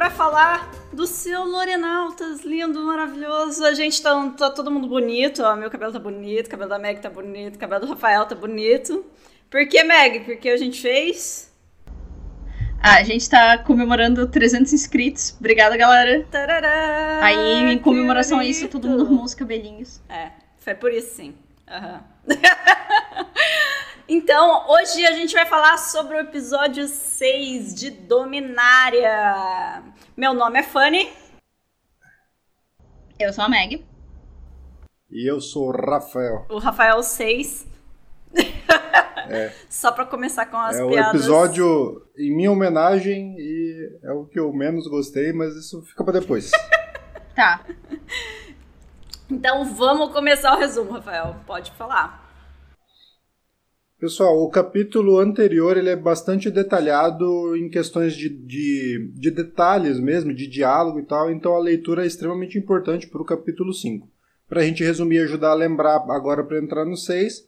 para falar do seu Lorenautas, lindo, maravilhoso. A gente tá, tá todo mundo bonito, ó. Meu cabelo tá bonito, o cabelo da Meg tá bonito, o cabelo do Rafael tá bonito. Por que, Meg? Porque a gente fez. Ah, a gente tá comemorando 300 inscritos. Obrigada, galera. Tarará, Aí, em comemoração a isso, todo mundo arrumou os cabelinhos. É, foi por isso sim. Aham. então, hoje a gente vai falar sobre o episódio 6 de Dominária. Meu nome é Fanny. Eu sou a Meg. E eu sou o Rafael. O Rafael 6. Só pra começar com as é o piadas. episódio em minha homenagem e é o que eu menos gostei, mas isso fica pra depois. Tá. Então vamos começar o resumo, Rafael. Pode falar. Pessoal, o capítulo anterior ele é bastante detalhado em questões de, de, de detalhes mesmo, de diálogo e tal, então a leitura é extremamente importante para o capítulo 5. Para a gente resumir e ajudar a lembrar agora para entrar no 6,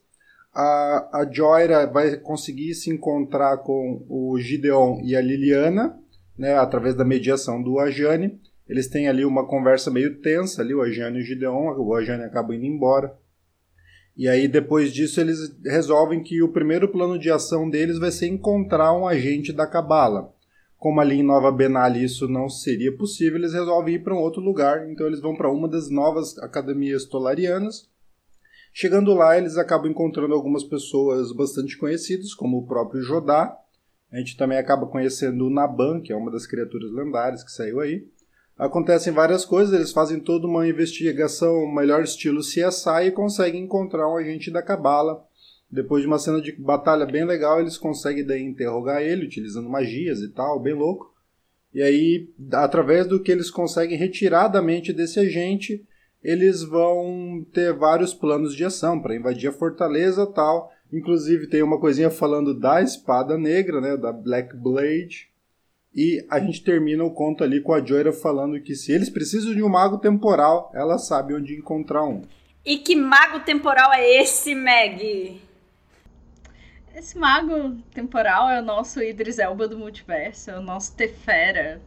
a, a Joyra vai conseguir se encontrar com o Gideon e a Liliana, né, através da mediação do Ajane. Eles têm ali uma conversa meio tensa ali, o Ajane e o Gideon, o Ajane acaba indo embora. E aí, depois disso, eles resolvem que o primeiro plano de ação deles vai ser encontrar um agente da Cabala. Como ali em Nova Benali isso não seria possível, eles resolvem ir para um outro lugar. Então, eles vão para uma das novas academias tolarianas. Chegando lá, eles acabam encontrando algumas pessoas bastante conhecidas, como o próprio Jodá. A gente também acaba conhecendo o Naban, que é uma das criaturas lendárias que saiu aí. Acontecem várias coisas, eles fazem toda uma investigação, melhor estilo CSI, e conseguem encontrar um agente da Cabala. Depois de uma cena de batalha bem legal, eles conseguem daí interrogar ele, utilizando magias e tal, bem louco. E aí, através do que eles conseguem retirar da mente desse agente, eles vão ter vários planos de ação para invadir a fortaleza tal. Inclusive tem uma coisinha falando da espada negra, né, da Black Blade. E a gente termina o conto ali com a Joyra falando que se eles precisam de um mago temporal, ela sabe onde encontrar um. E que mago temporal é esse, Meg? Esse mago temporal é o nosso Idris Elba do multiverso, é o nosso Tefera.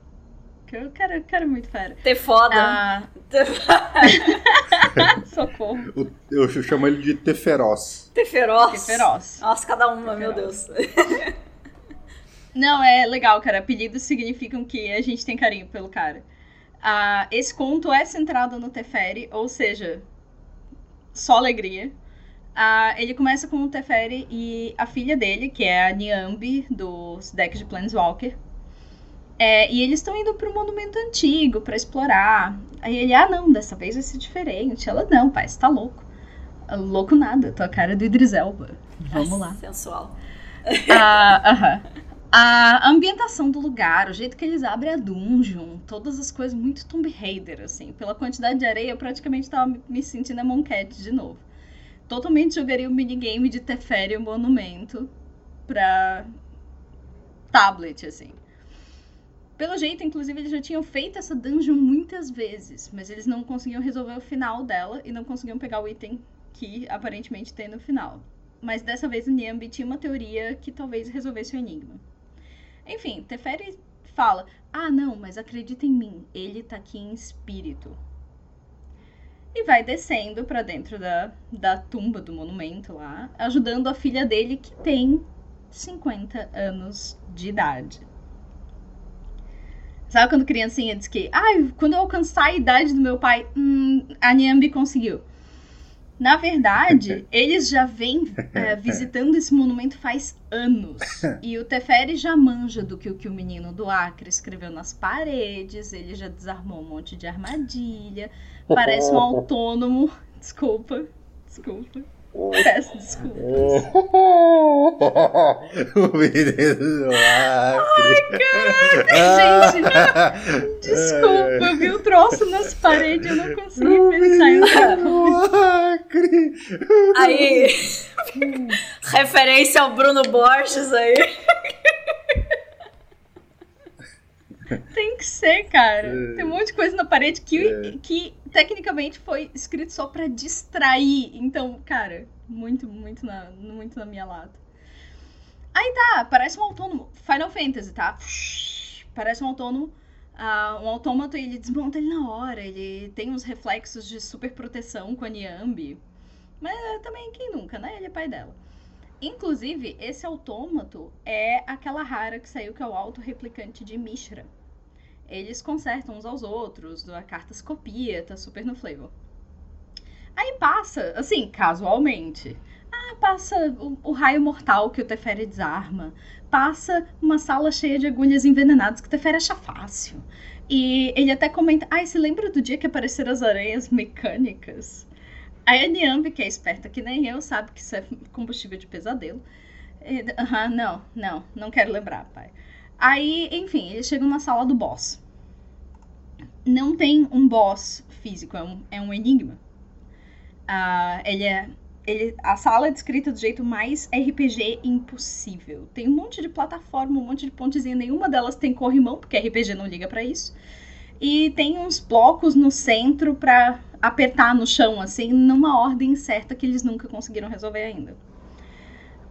Que eu quero, eu quero muito fera. Ter foda. Ah, socorro. O- Eu chamo ele de Teferoz. Ter feroz. Que feroz. Nossa, cada uma, Ter meu. Deus. Não, é legal, cara. Apelidos significam que a gente tem carinho pelo cara. Ah, esse conto é centrado no Teferi, ou seja, só alegria. Ah, ele começa com o Teferi e a filha dele, que é a Niambi, dos decks de Planeswalker. É, e eles estão indo para um monumento antigo para explorar. Aí ele, ah, não, dessa vez vai ser diferente. Ela, não, pai, você tá louco. "Ah, Louco nada, tua cara é do Idris Elba. Vamos lá. Sensual. Ah, aham. A ambientação do lugar, o jeito que eles abrem a dungeon, todas as coisas muito Tomb Raider, assim. Pela quantidade de areia, eu praticamente tava me- sentindo a Moncat de novo. Totalmente jogaria o minigame de Teferi Monumento pra tablet, assim. Pelo jeito, inclusive, eles já tinham feito essa dungeon muitas vezes, mas eles não conseguiam resolver o final dela e não conseguiam pegar o item que aparentemente tem no final. Mas dessa vez o Niambi tinha uma teoria que talvez resolvesse o enigma. Enfim, Teferi fala: Ah, não, mas acredita em mim, ele tá aqui em espírito. E vai descendo pra dentro da, da tumba do monumento lá, ajudando a filha dele que tem 50 anos de idade. Sabe quando criancinha diz que, ai, quando eu alcançar a idade do meu pai, hum, a Niambi conseguiu. Na verdade, eles já vêm é, visitando esse monumento faz anos. E o Teferi já manja do que o que o menino do Acre escreveu nas paredes. Ele já desarmou um monte de armadilha. Parece um autônomo. Desculpa, desculpa. Peço desculpa. o menino do Acre. Gente, desculpa, eu vi o troço nas paredes, eu não consegui pensar em Acre. Aí, referência ao Bruno Borges aí. Tem que ser, cara. É. Tem um monte de coisa na parede que, que tecnicamente foi escrito só pra distrair. Então, cara, muito, muito na, muito na minha lata. Aí tá, parece um autônomo. Final Fantasy, tá? Parece um autônomo. Uh, um autômato, ele desmonta ele na hora, ele tem uns reflexos de super proteção com a Niambi. Mas é, também, quem nunca, né? Ele é pai dela. Inclusive, esse autômato é aquela rara que saiu, que é o auto-replicante de Mishra. Eles consertam uns aos outros, a carta se copia, tá super no flavor. Aí passa, assim, casualmente. Ah, passa o, o raio mortal que o Teferi desarma passa uma sala cheia de agulhas envenenadas que Teferi acha fácil. E ele até comenta: Ai, se lembra do dia que apareceram as aranhas mecânicas? A Niambi, que é esperta que nem eu, sabe que isso é combustível de pesadelo. Aham, uhum, não, não, não quero lembrar, pai. Aí, enfim, eles chegam na sala do boss. Não tem um boss físico, é um, é um enigma. Uh, ele é ele, a sala é descrita do jeito mais RPG impossível. Tem um monte de plataforma, um monte de pontezinha, nenhuma delas tem corrimão, porque RPG não liga para isso. E tem uns blocos no centro para apertar no chão, assim, numa ordem certa que eles nunca conseguiram resolver ainda.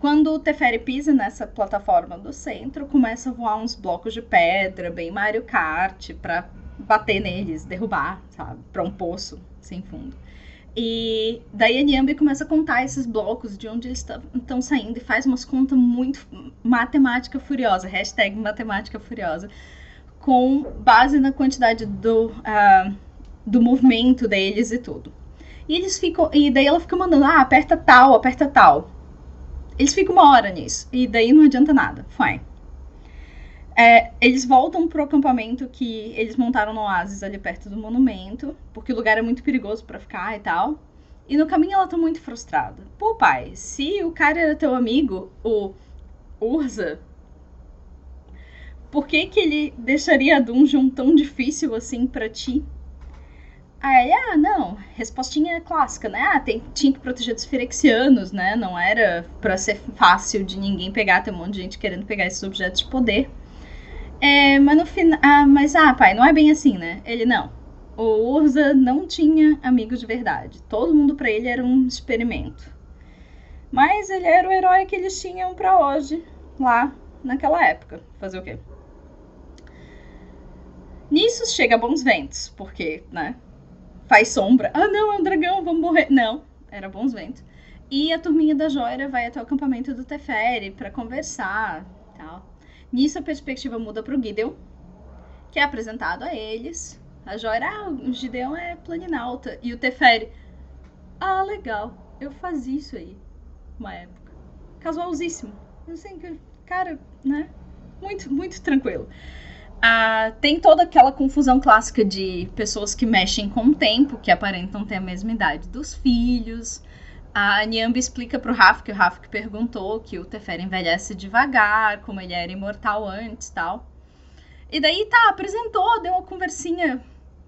Quando o Teferi pisa nessa plataforma do centro, começa a voar uns blocos de pedra, bem Mario Kart, pra bater neles, derrubar, sabe? Pra um poço sem fundo. E daí a Niambi começa a contar esses blocos de onde eles estão saindo e faz umas contas muito matemática furiosa, hashtag matemática furiosa, com base na quantidade do, uh, do movimento deles e tudo. E eles ficam. E daí ela fica mandando, ah, aperta tal, aperta tal. Eles ficam uma hora nisso. E daí não adianta nada. Fine. É, eles voltam pro acampamento que eles montaram no oásis ali perto do monumento, porque o lugar é muito perigoso para ficar e tal. E no caminho ela tá muito frustrada. Pô, pai, se o cara era teu amigo, o Urza, por que que ele deixaria a dungeon tão difícil assim para ti? Aí, ah, não, respostinha clássica, né? Ah, tem, tinha que proteger dos firexianos, né? Não era para ser fácil de ninguém pegar, tem um monte de gente querendo pegar esses objetos de poder. É, mas no final. Ah, mas ah, pai, não é bem assim, né? Ele não. O Urza não tinha amigos de verdade. Todo mundo para ele era um experimento. Mas ele era o herói que eles tinham para hoje, lá naquela época. Fazer o quê? Nisso chega bons ventos, porque, né? Faz sombra. Ah, não, é um dragão, vamos morrer. Não, era bons ventos. E a turminha da Joira vai até o acampamento do Teferi para conversar, tal. Nisso a perspectiva muda para o Gideon, que é apresentado a eles. A Joia, ah, o Gideon é planinalta. E o Teferi, ah, legal, eu fazia isso aí, uma época. Casualzíssimo. Assim, cara, né? Muito, muito tranquilo. Ah, tem toda aquela confusão clássica de pessoas que mexem com o tempo, que aparentam ter a mesma idade dos filhos. A Niambi explica pro Raf, que o Raf que perguntou que o Teferi envelhece devagar, como ele era imortal antes tal. E daí tá, apresentou, deu uma conversinha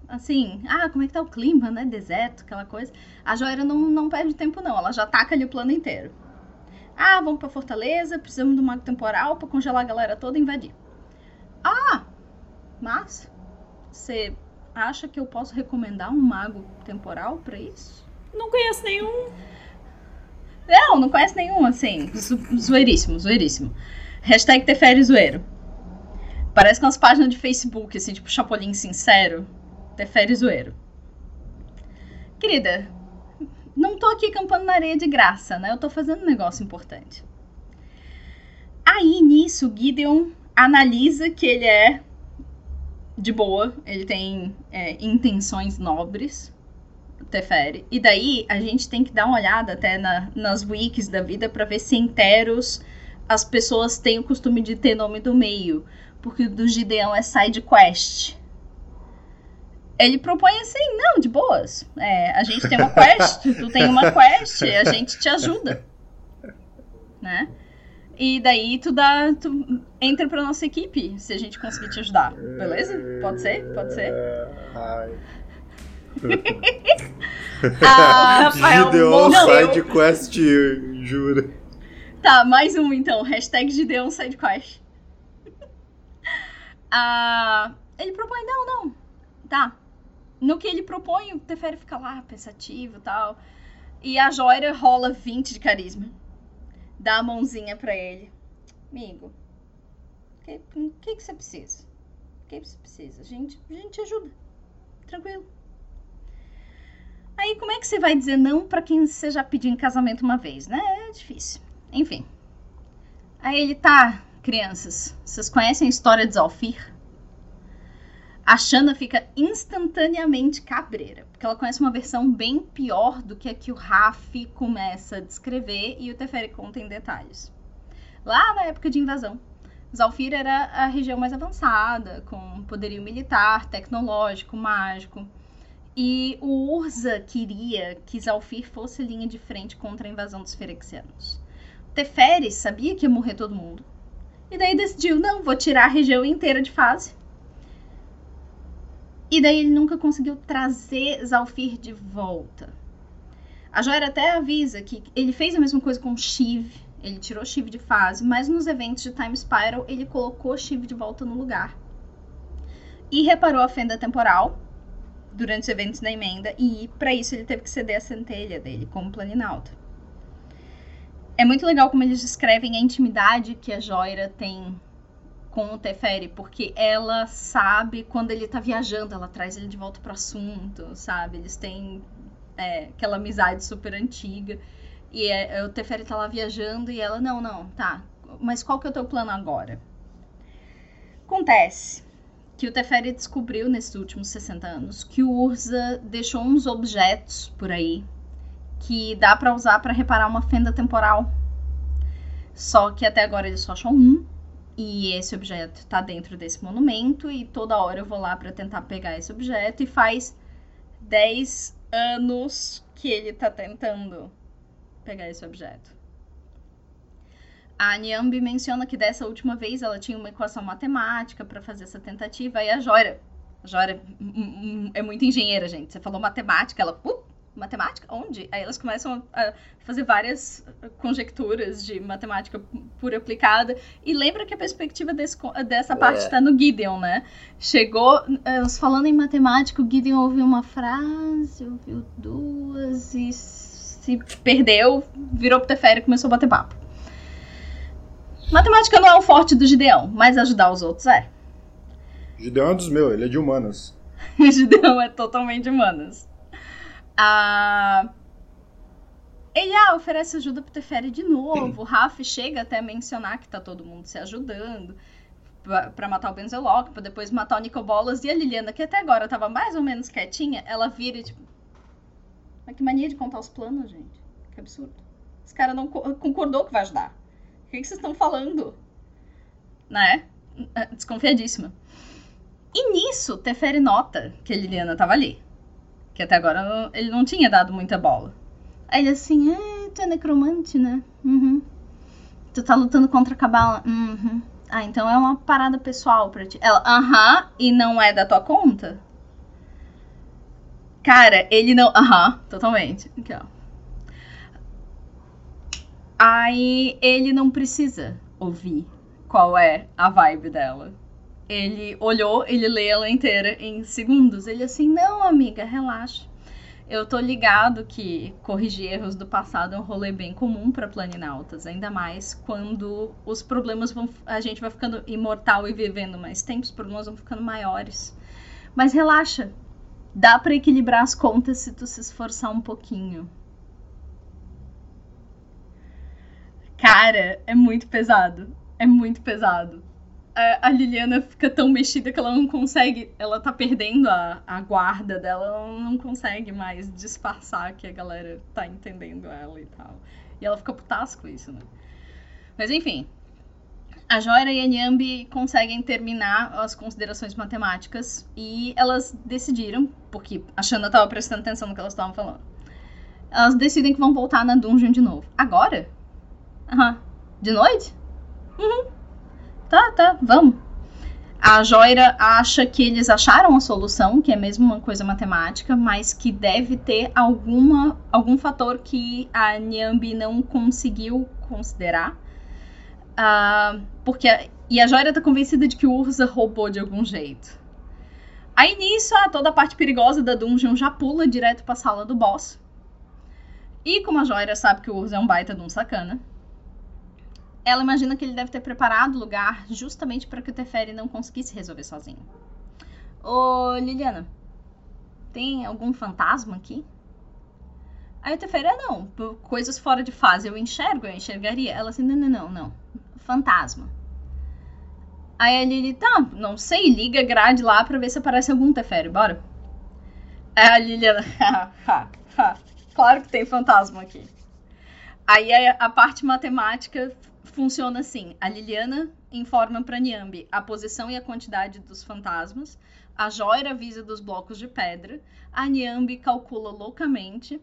assim, ah, como é que tá o clima, né? Deserto, aquela coisa. A Joera não, não perde tempo, não. Ela já taca ali o plano inteiro. Ah, vamos pra Fortaleza, precisamos um mago temporal pra congelar a galera toda e invadir. Ah, mas você acha que eu posso recomendar um mago temporal para isso? Não conheço nenhum. Não, não conhece nenhum, assim. Zoeiríssimo, zoeiríssimo. Hashtag Teferi Zoeiro. Parece que umas páginas de Facebook, assim, tipo Chapolin Sincero. Teferi Zoeiro. Querida, não tô aqui campando na areia de graça, né? Eu tô fazendo um negócio importante. Aí, nisso, Gideon analisa que ele é de boa, ele tem é, intenções nobres, Teferi. E daí a gente tem que dar uma olhada até na, nas wikis da vida para ver se em Teros as pessoas têm o costume de ter nome do meio. Porque o do Gideão é side quest. Ele propõe assim, não, de boas. É, a gente tem uma quest, tu tem uma quest, a gente te ajuda. Né? E daí tu dá. Tu entra pra nossa equipe se a gente conseguir te ajudar. Beleza? Pode ser? Pode ser? Ai. ah, Rafael, Gideon Side Quest, jura. Tá, mais um então. Hashtag Gideon Side Quest. ah, ele propõe, não, não. Tá. No que ele propõe, o Teferi fica lá, pensativo e tal. E a Joira rola 20 de carisma. Dá a mãozinha pra ele. Amigo, que, que, que você precisa? O que você precisa? A gente, a gente ajuda. Tranquilo. Aí, como é que você vai dizer não para quem você já pediu em casamento uma vez, né? É difícil. Enfim. Aí ele tá, crianças, vocês conhecem a história de Zalfir? A Shanna fica instantaneamente cabreira, porque ela conhece uma versão bem pior do que a que o Raf começa a descrever e o Teferi conta em detalhes. Lá na época de invasão, Zalfir era a região mais avançada, com poderio militar, tecnológico, mágico. E o Urza queria que Zalfir fosse linha de frente contra a invasão dos Ferexianos. Teferi sabia que ia morrer todo mundo. E daí decidiu, não, vou tirar a região inteira de fase. E daí ele nunca conseguiu trazer Zalfir de volta. A Joera até avisa que ele fez a mesma coisa com Shiv. Ele tirou Shiv de fase, mas nos eventos de Time Spiral ele colocou Shiv de volta no lugar. E reparou a fenda temporal, durante os eventos da emenda, e para isso ele teve que ceder a centelha dele como planinauta. É muito legal como eles descrevem a intimidade que a Joira tem com o Teferi, porque ela sabe quando ele tá viajando, ela traz ele de volta pro assunto, sabe? Eles têm é, aquela amizade super antiga. E é, o Teferi tá lá viajando e ela, não, não, tá. Mas qual que é o teu plano agora? Acontece que o Teferi descobriu nesses últimos 60 anos que o Urza deixou uns objetos por aí que dá para usar para reparar uma fenda temporal. Só que até agora ele só achou um e esse objeto está dentro desse monumento e toda hora eu vou lá para tentar pegar esse objeto e faz 10 anos que ele está tentando pegar esse objeto. A Nyambi menciona que dessa última vez ela tinha uma equação matemática para fazer essa tentativa e a Jora, a Jora é muito engenheira, gente. Você falou matemática, ela, uh, matemática? Onde? Aí elas começam a fazer várias conjecturas de matemática pura aplicada. E lembra que a perspectiva desse, dessa parte está é. no Gideon, né? Chegou, falando em matemática, o Gideon ouviu uma frase, ouviu duas e se perdeu, virou pro Teferi e começou a bater papo. Matemática não é o forte do Gideão, mas ajudar os outros é. Gideão é dos meus, ele é de humanas. Gideão é totalmente humanas. Ah, ele ah, oferece ajuda pro Teferi de novo. O Raf chega até a mencionar que tá todo mundo se ajudando para matar o Benzeloc, pra depois matar o Nicobolas. E a Liliana, que até agora tava mais ou menos quietinha, ela vira e tipo, mas que mania de contar os planos, gente. Que absurdo. Esse cara não co concordou que vai ajudar. O que, que vocês estão falando? Né? É, desconfiadíssima. E nisso, Teferi nota que a Liliana tava ali. Que até agora ele não tinha dado muita bola. Aí ele assim, é, tu é necromante, né? Uhum. Tu tá lutando contra a cabala. Uhum. Ah, então é uma parada pessoal pra ti. Ela, aham, e não é da tua conta? Cara, ele não. Aham, uhum, totalmente. Aqui, ó. Aí ele não precisa ouvir qual é a vibe dela. Ele olhou, ele lê ela inteira em segundos. Ele assim, não, amiga, relaxa. Eu tô ligado que corrigir erros do passado é um rolê bem comum para planinautas, ainda mais quando os problemas vão. A gente vai ficando imortal e vivendo mais tempo, os problemas vão ficando maiores. Mas relaxa, dá para equilibrar as contas se tu se esforçar um pouquinho. Cara, é muito pesado. É muito pesado. A, Liliana fica tão mexida que ela não consegue. Ela tá perdendo a, a guarda dela, ela não consegue mais disfarçar que a galera tá entendendo ela e tal. E ela fica putasco isso, né? Mas enfim, a Joira e a Nyambi conseguem terminar as considerações matemáticas e elas decidiram, porque a Shana estava prestando atenção no que elas estavam falando, elas decidem que vão voltar na dungeon de novo. Agora? Aham. Uhum. De noite? Uhum. Tá, tá, vamos. A Joira acha que eles acharam a solução, que é mesmo uma coisa matemática, mas que deve ter alguma, algum fator que a Nyambi não conseguiu considerar. Uh, porque a, e a Joia tá convencida de que o Urza roubou de algum jeito. Aí nisso, ah, toda a parte perigosa da dungeon já pula direto pra sala do boss. E como a Joia sabe que o Urza é um baita de um sacana, ela imagina que ele deve ter preparado o lugar justamente para que o Teferi não conseguisse resolver sozinho. Ô, Liliana, tem algum fantasma aqui? Aí o Teferi, ah, não, coisas fora de fase, eu enxergo, eu enxergaria. Ela assim, não, não, não, não, fantasma. Aí a Lili, tá, não sei, liga a grade lá pra ver se aparece algum Teferi, bora. Aí a Liliana, claro que tem fantasma aqui. Aí a, a parte matemática funciona assim: a Liliana informa para Niambi a posição e a quantidade dos fantasmas, a Joira avisa dos blocos de pedra, a Niambi calcula loucamente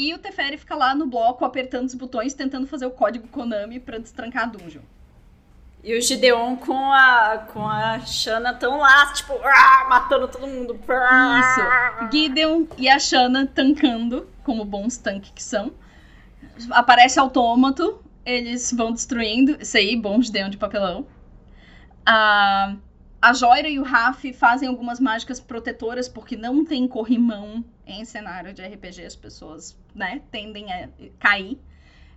e o Teferi fica lá no bloco apertando os botões tentando fazer o código Konami para destrancar a dungeon. E o Gideon com a, com a Shanna tão lá, tipo, ah, matando todo mundo. Isso. Gideon e a Shanna tancando, como bons tanques que são. Aparece autômato, eles vão destruindo. Isso aí, bom Gideon de papelão. A, a Joira e o Raf fazem algumas mágicas protetoras, porque não tem corrimão em cenário de RPG. As pessoas, né, tendem a cair.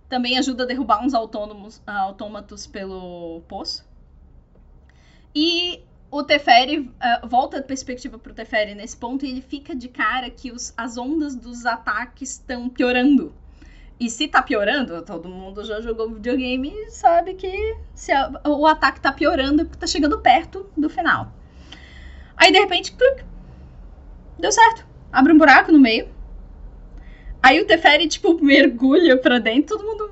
Também ajuda a derrubar uns autônomos, autômatos pelo poço. E o Teferi uh, volta a perspectiva pro Teferi nesse ponto e ele fica de cara que os, as ondas dos ataques estão piorando. E se tá piorando, todo mundo já jogou videogame e sabe que se a, o ataque tá piorando é porque tá chegando perto do final. Aí de repente, clic, deu certo. Abre um buraco no meio. Aí o Teferi, tipo, mergulha pra dentro, todo mundo.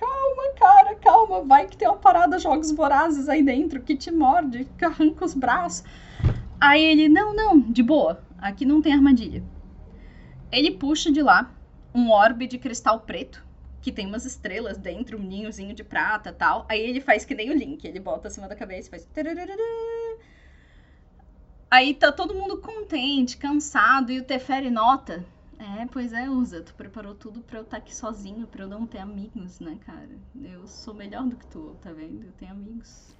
Calma, cara, calma. Vai que tem uma parada jogos vorazes aí dentro que te morde, que arranca os braços. Aí ele, não, não, de boa. Aqui não tem armadilha. Ele puxa de lá um orbe de cristal preto, que tem umas estrelas dentro, um ninhozinho de prata tal. Aí ele faz que nem o Link, ele bota acima da cabeça e faz. Aí tá todo mundo contente, cansado, e o Teferi nota. É, pois é, Usa, tu preparou tudo pra eu estar tá aqui sozinho, pra eu não ter amigos, né, cara? Eu sou melhor do que tu, tá vendo? Eu tenho amigos.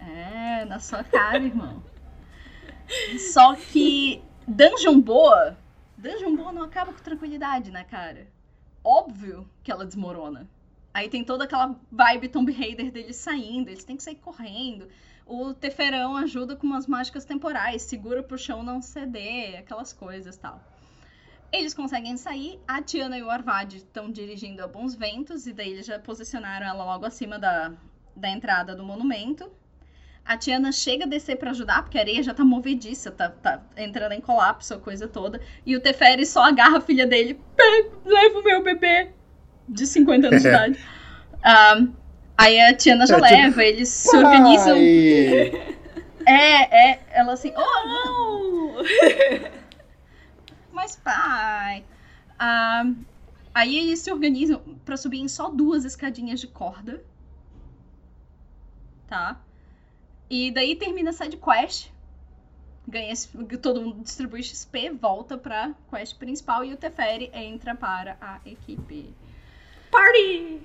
É, na sua cara, irmão. Só que Dungeon boa Dungeon não acaba com tranquilidade, né, cara? Óbvio que ela desmorona. Aí tem toda aquela vibe Tomb Raider deles saindo, eles têm que sair correndo. O Teferão ajuda com umas mágicas temporais, segura pro chão não ceder, aquelas coisas tal. Eles conseguem sair, a Tiana e o Arvad estão dirigindo a bons ventos, e daí eles já posicionaram ela logo acima da, da entrada do monumento. A Tiana chega a descer para ajudar, porque a areia já tá movediça, tá, tá entrando em colapso, a coisa toda. E o Teferi só agarra a filha dele, leva o meu bebê de 50 anos de idade. Um, aí a Tiana já é, leva, tipo, eles se organizam. É, é, ela assim, oh não! Mas pai. Um, aí eles se organizam para subir em só duas escadinhas de corda. Tá? E daí termina a side quest. Ganha, todo mundo distribui XP, volta pra quest principal e o Teferi entra para a equipe. Party!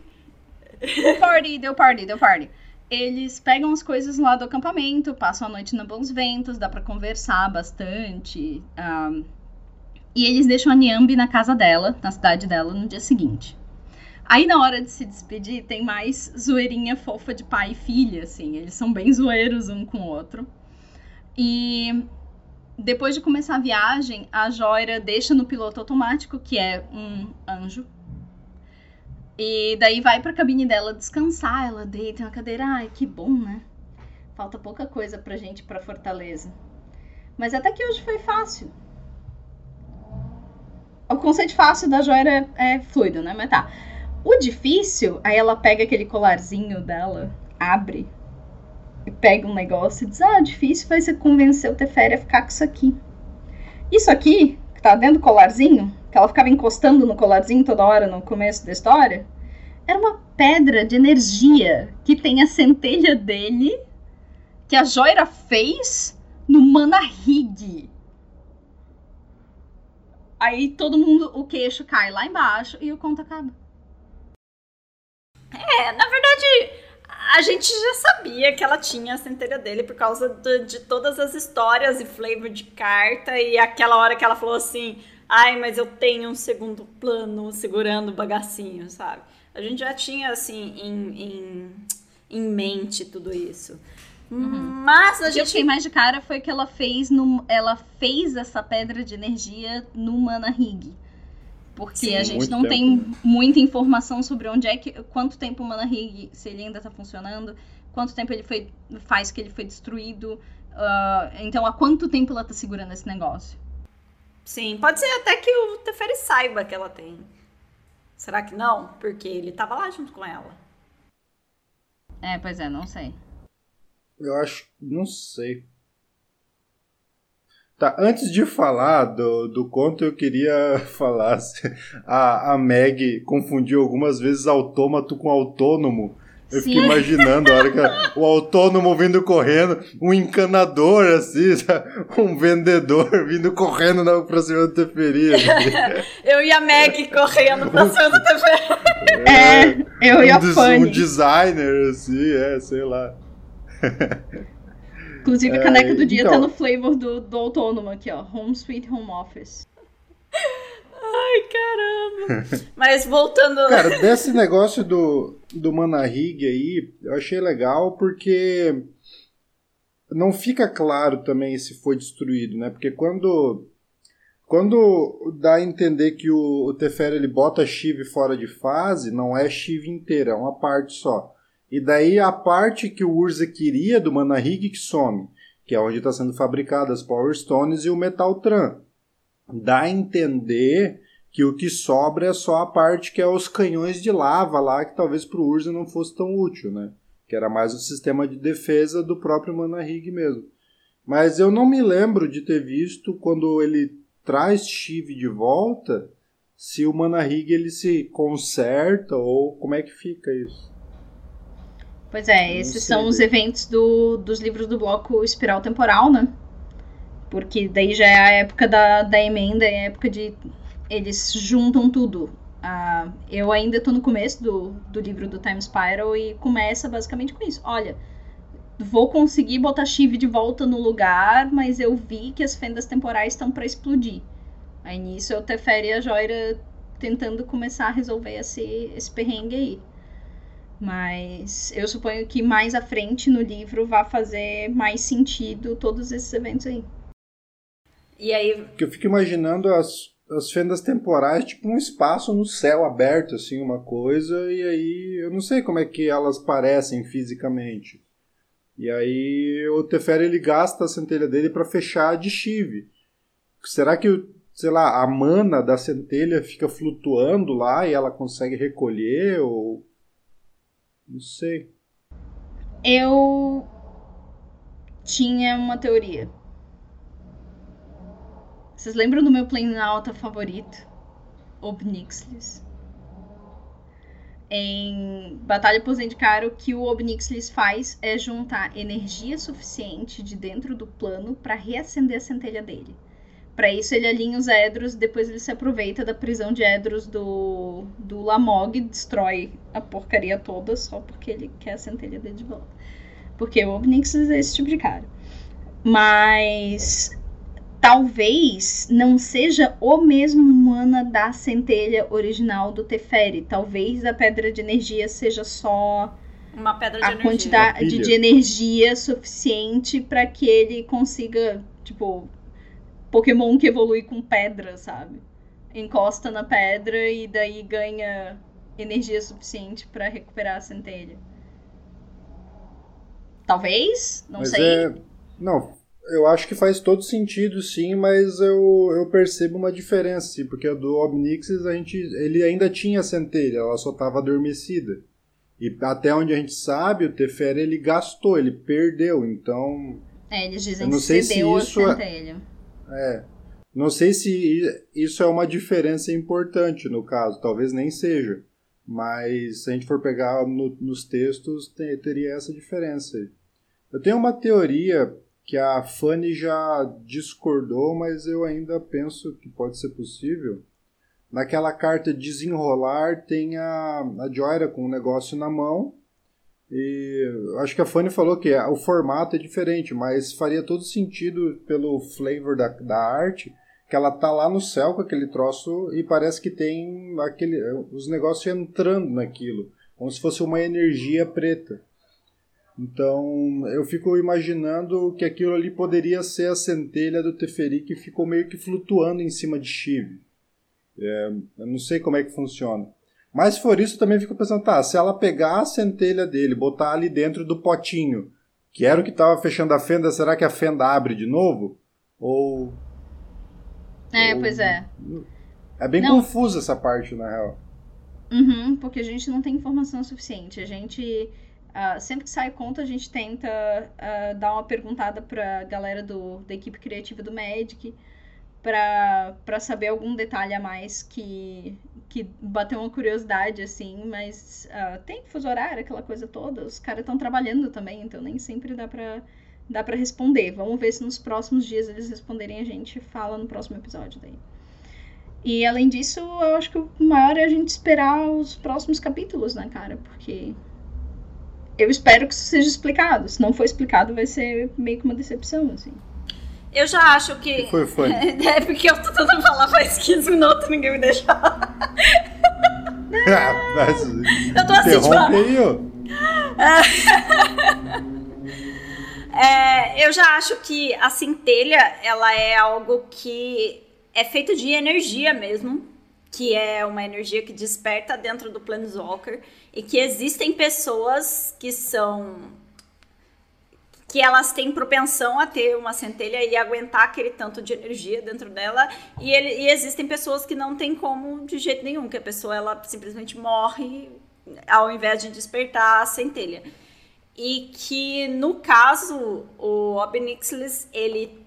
Party, deu party, deu party. Eles pegam as coisas lá do acampamento, passam a noite no Bons Ventos, dá para conversar bastante. Um, e eles deixam a Niambi na casa dela, na cidade dela, no dia seguinte. Aí na hora de se despedir, tem mais zoeirinha fofa de pai e filha, assim. Eles são bem zoeiros um com o outro. E depois de começar a viagem, a Joira deixa no piloto automático, que é um anjo. E daí vai pra cabine dela descansar, ela deita na cadeira. Ai, que bom, né? Falta pouca coisa pra gente pra Fortaleza. Mas até que hoje foi fácil. O conceito fácil da Joira é, é fluido, né? Mas tá. O difícil, aí ela pega aquele colarzinho dela, abre e pega um negócio e diz: Ah, difícil vai ser convencer o Teferi a ficar com isso aqui. Isso aqui, que tá dentro do colarzinho, que ela ficava encostando no colarzinho toda hora no começo da história, era uma pedra de energia que tem a centelha dele que a Joira fez no Mana Rig. Aí todo mundo, o queixo cai lá embaixo e o conto acaba. É, na verdade, a gente já sabia que ela tinha a centelha dele por causa de, de todas as histórias e flavor de carta e aquela hora que ela falou assim, ai, mas eu tenho um segundo plano segurando o bagacinho, sabe? A gente já tinha, assim, em, em, em mente tudo isso. Uhum. Mas a o gente. O que mais de cara foi que ela fez no, ela fez essa pedra de energia no Mana Rig. Porque Sim, a gente não tempo. tem muita informação sobre onde é que. quanto tempo o Mana Rig, se ele ainda tá funcionando, quanto tempo ele foi. faz que ele foi destruído. Uh, então, há quanto tempo ela tá segurando esse negócio? Sim, pode ser até que o Teferi saiba que ela tem. Será que não? Porque ele tava lá junto com ela. É, pois é, não sei. Eu acho. Não sei. Tá, antes de falar do, do conto, eu queria falar. A, a Meg confundiu algumas vezes autômato com autônomo. Eu Sim. fiquei imaginando a hora que o autônomo vindo correndo, um encanador assim, um vendedor vindo correndo na, pra cima do Teferi. Assim. eu e a Meg correndo pra cima do Teferi. É, eu um e a Fanny. Um designer, assim, é, sei lá. Inclusive, a caneca do dia tá então... tá no flavor do, do autônomo aqui, ó. Home Sweet Home Office. Ai, caramba! Mas voltando. Cara, desse negócio do, do Manarig aí, eu achei legal porque não fica claro também se foi destruído, né? Porque quando quando dá a entender que o, o Teferi ele bota Shiv fora de fase, não é Shiv inteira, é uma parte só. E daí a parte que o Urza queria do Manarig que some, que é onde está sendo fabricadas as Power Stones e o Metal Tran. Dá a entender que o que sobra é só a parte que é os canhões de lava lá, que talvez para o Urza não fosse tão útil, né? Que era mais o sistema de defesa do próprio Manarig mesmo. Mas eu não me lembro de ter visto quando ele traz Chive de volta, se o Manarig ele se conserta ou como é que fica isso. Pois é, esses são os eventos do, dos livros do bloco Espiral Temporal, né? Porque daí já é a época da, da emenda, é a época de. Eles juntam tudo. Uh, eu ainda tô no começo do, do livro do Time Spiral e começa basicamente com isso. Olha, vou conseguir botar Shiv de volta no lugar, mas eu vi que as fendas temporais estão para explodir. Aí nisso eu Teferi e a Joira tentando começar a resolver esse, esse perrengue aí. Mas eu suponho que mais à frente no livro vai fazer mais sentido todos esses eventos aí. E aí. Que eu fico imaginando as, as fendas temporais, tipo um espaço no céu aberto, assim, uma coisa, e aí eu não sei como é que elas parecem fisicamente. E aí o Teferi ele gasta a centelha dele para fechar de chive. Será que, sei lá, a mana da centelha fica flutuando lá e ela consegue recolher? Ou não sei. Eu tinha uma teoria. Vocês lembram do meu Planalta favorito? Obnixlis. Em Batalha por Zendikar, o que o Obnixlis faz é juntar energia suficiente de dentro do plano para reacender a centelha dele. Para isso, ele alinha os Edros, depois ele se aproveita da prisão de Edros do, do Lamog, destrói a porcaria toda só porque ele quer a centelha dele de volta. Porque o Obnix é esse tipo de cara. Mas talvez não seja o mesmo mana da centelha original do Teferi. Talvez a pedra de energia seja só uma pedra de a energia. quantidade de energia suficiente para que ele consiga, tipo, Pokémon que evolui com pedra, sabe? Encosta na pedra e daí ganha energia suficiente para recuperar a centelha. Talvez, não mas sei. É... Não, eu acho que faz todo sentido, sim, mas eu, eu percebo uma diferença, sim, porque a do Obnixis a gente, ele ainda tinha centelha, ela só estava adormecida. E até onde a gente sabe, o Teferi ele gastou, ele perdeu, então. É, eles dizem que cedeu se isso a é centelha. É. Não sei se isso é uma diferença importante no caso, talvez nem seja. Mas se a gente for pegar no, nos textos, teria essa diferença. Eu tenho uma teoria que a Fanny já discordou, mas eu ainda penso que pode ser possível. Naquela carta desenrolar tem a, a Joyra com o negócio na mão e acho que a Fanny falou que o formato é diferente, mas faria todo sentido pelo flavor da, da arte que ela tá lá no céu com aquele troço e parece que tem aquele, os negócios entrando naquilo, como se fosse uma energia preta. Então eu fico imaginando que aquilo ali poderia ser a centelha do Teferi que ficou meio que flutuando em cima de Shiv. É, eu não sei como é que funciona. Mas se for isso, também fico pensando, tá, se ela pegar a centelha dele, botar ali dentro do potinho, que era o que estava fechando a fenda, será que a fenda abre de novo? Ou. É, ou... pois é. É bem não. confusa essa parte, na real. Uhum, porque a gente não tem informação suficiente. A gente. Uh, sempre que sai conta, a gente tenta uh, dar uma perguntada pra galera do, da equipe criativa do Magic para saber algum detalhe a mais que, que bateu uma curiosidade, assim, mas uh, tem fuso horário, aquela coisa toda, os caras estão trabalhando também, então nem sempre dá pra, dá pra responder. Vamos ver se nos próximos dias eles responderem a gente fala no próximo episódio daí. E além disso, eu acho que o maior é a gente esperar os próximos capítulos, né, cara? Porque eu espero que isso seja explicado. Se não for explicado, vai ser meio que uma decepção, assim. Eu já acho que. Foi, foi. É porque eu tô tentando falar faz 15 minutos e ninguém me deixa falar. Ah, mas... Eu tô assim, tipo. É, eu já acho que a centelha, ela é algo que é feito de energia mesmo, que é uma energia que desperta dentro do Planeswalker e que existem pessoas que são que elas têm propensão a ter uma centelha e aguentar aquele tanto de energia dentro dela. E, ele, e existem pessoas que não tem como de jeito nenhum, que a pessoa ela simplesmente morre ao invés de despertar a centelha. E que no caso o Obnixilis ele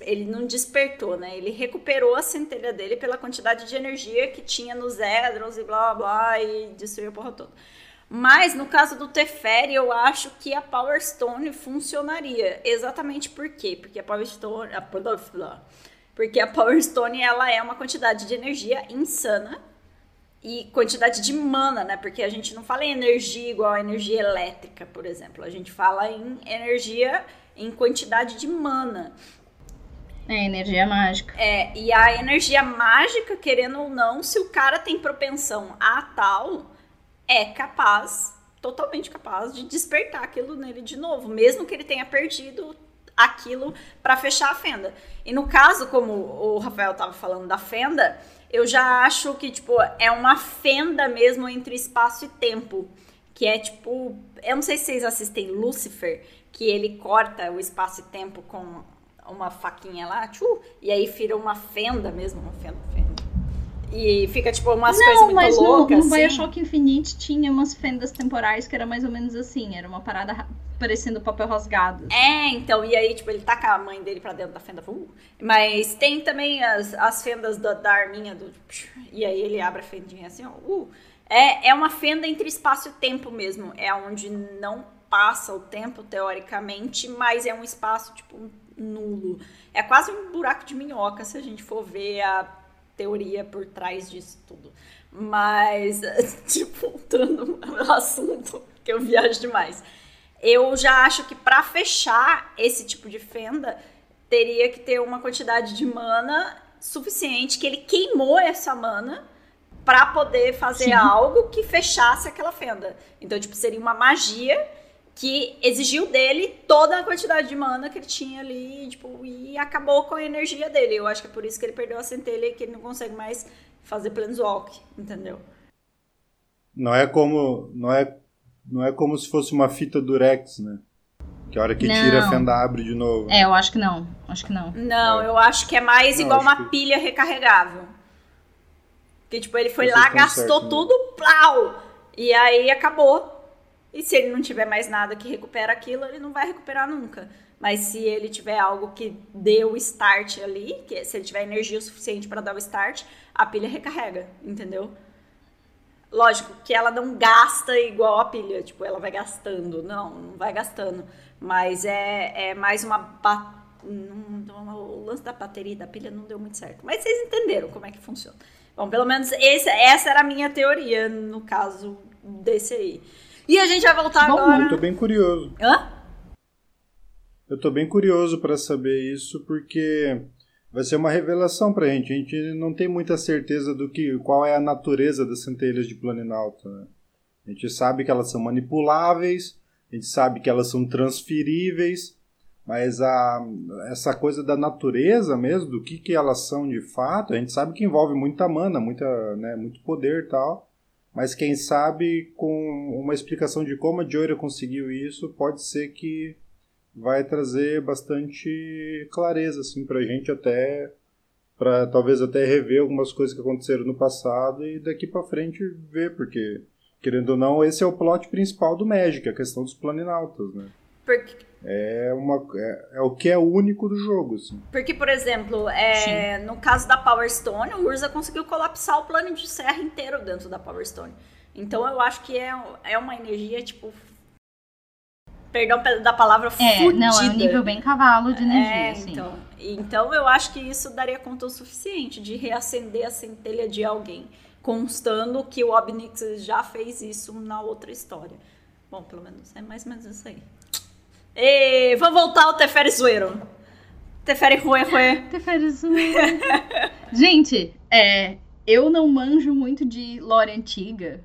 ele não despertou, né? Ele recuperou a centelha dele pela quantidade de energia que tinha nos Edrons e blá blá blá e destruiu a porra toda. Mas no caso do Teferi, eu acho que a Power Stone funcionaria. Exatamente por quê? Porque a Power Stone. A, porque a Power Stone ela é uma quantidade de energia insana e quantidade de mana, né? Porque a gente não fala em energia igual a energia elétrica, por exemplo. A gente fala em energia em quantidade de mana. É, energia mágica. É, e a energia mágica, querendo ou não, se o cara tem propensão a tal, é capaz, totalmente capaz, de despertar aquilo nele de novo, mesmo que ele tenha perdido aquilo para fechar a fenda. E no caso, como o Rafael estava falando da fenda, eu já acho que tipo é uma fenda mesmo entre espaço e tempo, que é tipo, eu não sei se vocês assistem Lucifer, que ele corta o espaço e tempo com uma faquinha lá, tchu, e aí vira uma fenda mesmo, uma fenda, fenda. E fica, tipo, umas não, coisas muito mas loucas. No, no assim. Bioshock Infinite tinha umas fendas temporais que era mais ou menos assim. Era uma parada parecendo papel rasgado. É, então, e aí, tipo, ele taca a mãe dele pra dentro da fenda. Uh, mas tem também as, as fendas da, da arminha do. E aí ele abre a fendinha assim, ó. Uh, é, é uma fenda entre espaço e tempo mesmo. É onde não passa o tempo, teoricamente, mas é um espaço, tipo, nulo. É quase um buraco de minhoca, se a gente for ver a teoria por trás disso tudo. Mas, tipo, voltando ao assunto, que eu viajo demais. Eu já acho que para fechar esse tipo de fenda, teria que ter uma quantidade de mana suficiente que ele queimou essa mana para poder fazer Sim. algo que fechasse aquela fenda. Então, tipo, seria uma magia que exigiu dele toda a quantidade de mana que ele tinha ali, tipo, e acabou com a energia dele. Eu acho que é por isso que ele perdeu a centelha e que ele não consegue mais fazer Planeswalk, entendeu? Não é como não é não é como se fosse uma fita durex, né? Que a hora que não. tira a fenda abre de novo. É, eu acho que não. Acho que não. Não, é. eu acho que é mais não, igual uma que... pilha recarregável. Que tipo, ele foi lá, gastou certo, tudo, plau! E aí acabou e se ele não tiver mais nada que recupera aquilo, ele não vai recuperar nunca. Mas se ele tiver algo que dê o start ali, que se ele tiver energia suficiente para dar o start, a pilha recarrega, entendeu? Lógico que ela não gasta igual a pilha, tipo, ela vai gastando. Não, não vai gastando. Mas é, é mais uma. Não, o lance da bateria da pilha não deu muito certo. Mas vocês entenderam como é que funciona. Bom, pelo menos esse, essa era a minha teoria no caso desse aí. E a gente vai voltar Bom, agora. Eu tô bem curioso. Hã? Eu tô bem curioso para saber isso, porque vai ser uma revelação pra gente. A gente não tem muita certeza do que qual é a natureza das centelhas de Planinalta. Né? A gente sabe que elas são manipuláveis, a gente sabe que elas são transferíveis, mas a, essa coisa da natureza mesmo, do que, que elas são de fato, a gente sabe que envolve muita mana, muita, né, muito poder e tal. Mas quem sabe com uma explicação de como a Joira conseguiu isso, pode ser que vai trazer bastante clareza assim pra gente até para talvez até rever algumas coisas que aconteceram no passado e daqui para frente ver porque querendo ou não esse é o plot principal do Magic a questão dos planinautas né porque... é uma é, é, o que é único do jogo assim. porque por exemplo é, no caso da Power Stone o Urza conseguiu colapsar o plano de serra inteiro dentro da Power Stone então eu acho que é, é uma energia tipo perdão da palavra, é, fudida. Não, é um nível bem cavalo de energia, é, assim. Então, então eu acho que isso daria conta o suficiente de reacender a centelha de alguém, constando que o Obnix já fez isso na outra história. Bom, pelo menos é mais ou menos isso aí. E vamos voltar ao Teferi Zoeiro. Teferi Rue Rue. Teferi Zoeiro. Gente, é, eu não manjo muito de lore antiga,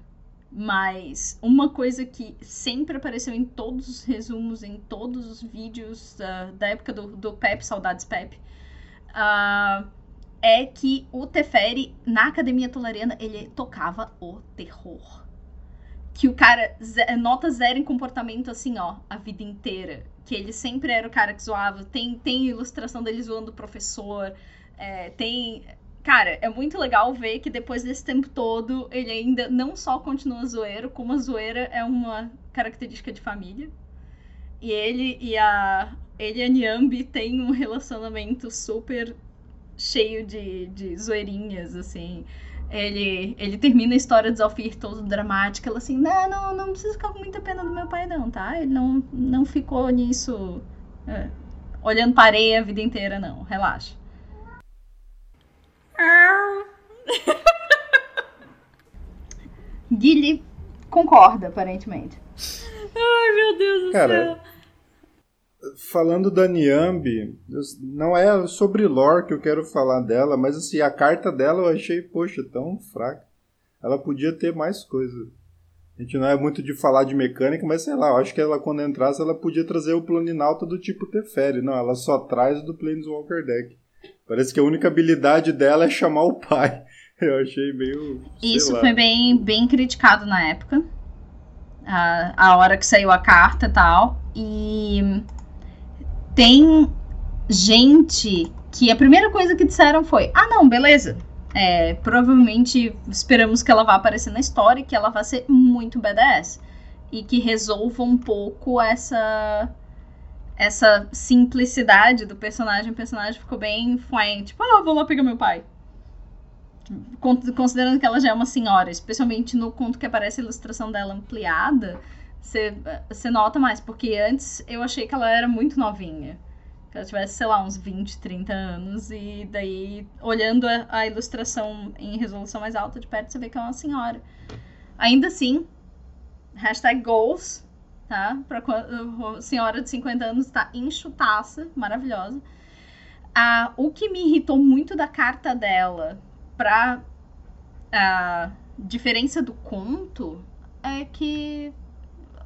mas uma coisa que sempre apareceu em todos os resumos, em todos os vídeos uh, da época do, do Pep, Saudades Pep, uh, é que o Teferi, na Academia Tolariana, ele tocava o terror. Que o cara, nota zero em comportamento assim, ó, a vida inteira. Que ele sempre era o cara que zoava. Tem, tem ilustração dele zoando o professor. É, tem cara, é muito legal ver que depois desse tempo todo, ele ainda não só continua zoeiro, como a zoeira é uma característica de família. E ele e a ele e a Niambi têm um relacionamento super cheio de, de zoeirinhas, assim. Ele, ele termina a história de Zalfir todo dramática, ela assim, não, não, não precisa ficar com muita pena do meu pai não, tá? Ele não, não ficou nisso, é, olhando para areia a vida inteira não, relaxa. Guilherme concorda, aparentemente. Ai, meu Deus do Cara, céu. Falando da Niambi, não é sobre lore que eu quero falar dela, mas assim, a carta dela eu achei, poxa, tão fraca. Ela podia ter mais coisa. A gente não é muito de falar de mecânica, mas sei lá, eu acho que ela quando entrasse ela podia trazer o Planinauta do tipo Teferi. Não, ela só traz do Planeswalker deck. Parece que a única habilidade dela é chamar o pai. Eu achei meio. Isso lá. foi bem, bem criticado na época. A, a hora que saiu a carta e tal. E tem gente que a primeira coisa que disseram foi: ah, não, beleza. É, provavelmente esperamos que ela vá aparecer na história e que ela vá ser muito badass. E que resolva um pouco essa essa simplicidade do personagem. O personagem ficou bem fine, tipo, ah, vou lá pegar meu pai. Considerando que ela já é uma senhora, especialmente no conto que aparece a ilustração dela ampliada, você nota mais, porque antes eu achei que ela era muito novinha. Que ela tivesse, sei lá, uns 20, 30 anos, e daí, olhando a, a ilustração em resolução mais alta de perto, você vê que é uma senhora. Ainda assim, hashtag goals, tá? Pra senhora de 50 anos tá enxutaça, maravilhosa. Ah, o que me irritou muito da carta dela pra a diferença do conto é que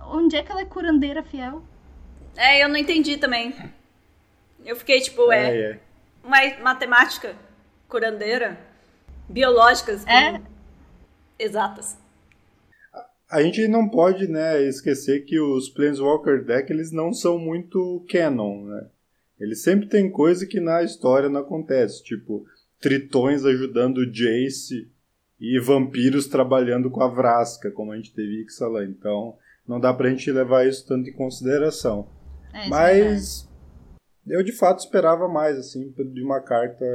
onde é que ela é curandeira fiel? É, eu não entendi também. Eu fiquei tipo, é, é, é. Uma matemática curandeira, biológicas, é. exatas a gente não pode né, esquecer que os Planeswalker Deck eles não são muito canon, né? Eles sempre tem coisa que na história não acontece, tipo tritões ajudando Jace e vampiros trabalhando com a Vrasca, como a gente teve em Ixalan. Então, não dá pra gente levar isso tanto em consideração. É, Mas é eu de fato esperava mais assim de uma carta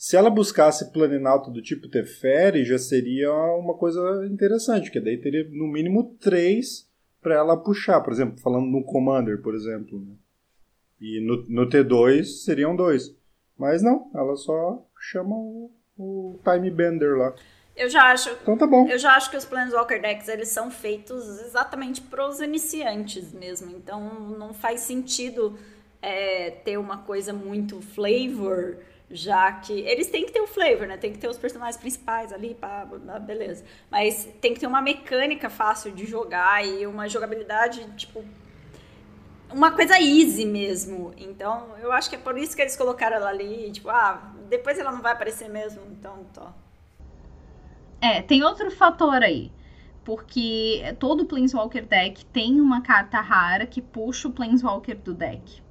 se ela buscasse Planinauta do tipo Teferi, já seria uma coisa interessante, porque daí teria no mínimo três para ela puxar. Por exemplo, falando no Commander, por exemplo. Né? E no, no T2 seriam dois. Mas não, ela só chama o, o Time Bender lá. Eu já acho. Então tá bom. Eu já acho que os Planeswalker decks eles são feitos exatamente para os iniciantes mesmo. Então não faz sentido é, ter uma coisa muito flavor Já que eles têm que ter o flavor, né? Tem que ter os personagens principais ali, pá, beleza. Mas tem que ter uma mecânica fácil de jogar e uma jogabilidade, tipo, uma coisa easy mesmo. Então, eu acho que é por isso que eles colocaram ela ali, tipo, ah, depois ela não vai aparecer mesmo, então, tô. É, tem outro fator aí. Porque todo Planeswalker deck tem uma carta rara que puxa o Planeswalker do deck.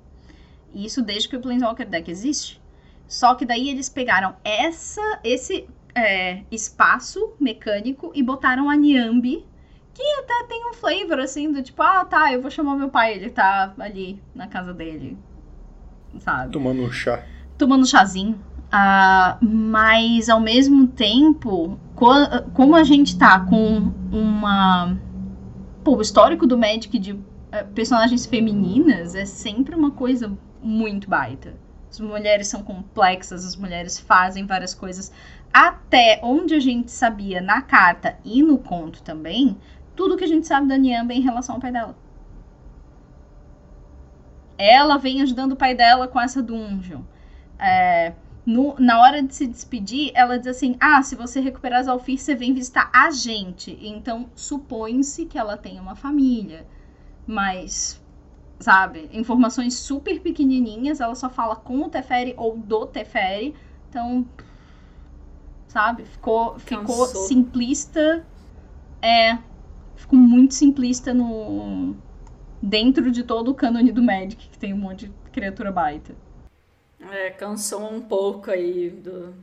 Isso desde que o Planeswalker deck existe. Só que daí eles pegaram essa, esse é, espaço mecânico e botaram a Niambi, que até tem um flavor assim, do tipo, ah tá, eu vou chamar meu pai, ele tá ali na casa dele. Sabe? Tomando um chá. Tomando um chazinho. Uh, mas ao mesmo tempo, co como a gente tá com uma. Pô, o histórico do Magic de uh, personagens femininas é sempre uma coisa muito baita. As mulheres são complexas, as mulheres fazem várias coisas. Até onde a gente sabia na carta e no conto também, tudo que a gente sabe da Niamba em relação ao pai dela. Ela vem ajudando o pai dela com essa dungeon. É, no, na hora de se despedir, ela diz assim: Ah, se você recuperar as Alfir, você vem visitar a gente. Então, supõe-se que ela tem uma família. Mas, sabe, informações super pequenininhas, ela só fala com o Teferi ou do Teferi. Então, sabe, ficou, ficou simplista. É, ficou muito simplista no dentro de todo o cânone do Magic, que tem um monte de criatura baita. É, cansou um pouco aí do.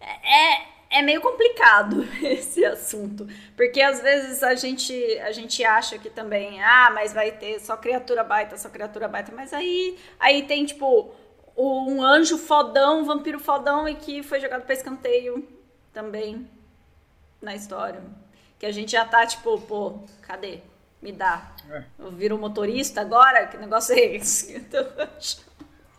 É, é meio complicado esse assunto, porque às vezes a gente, a gente acha que também, ah, mas vai ter só criatura baita, só criatura baita, mas aí, aí tem tipo um anjo fodão, um vampiro fodão e que foi jogado para escanteio também na história. Que a gente já tá tipo, pô, cadê? Me dá. É. Eu viro motorista agora? Que negócio é esse? Então,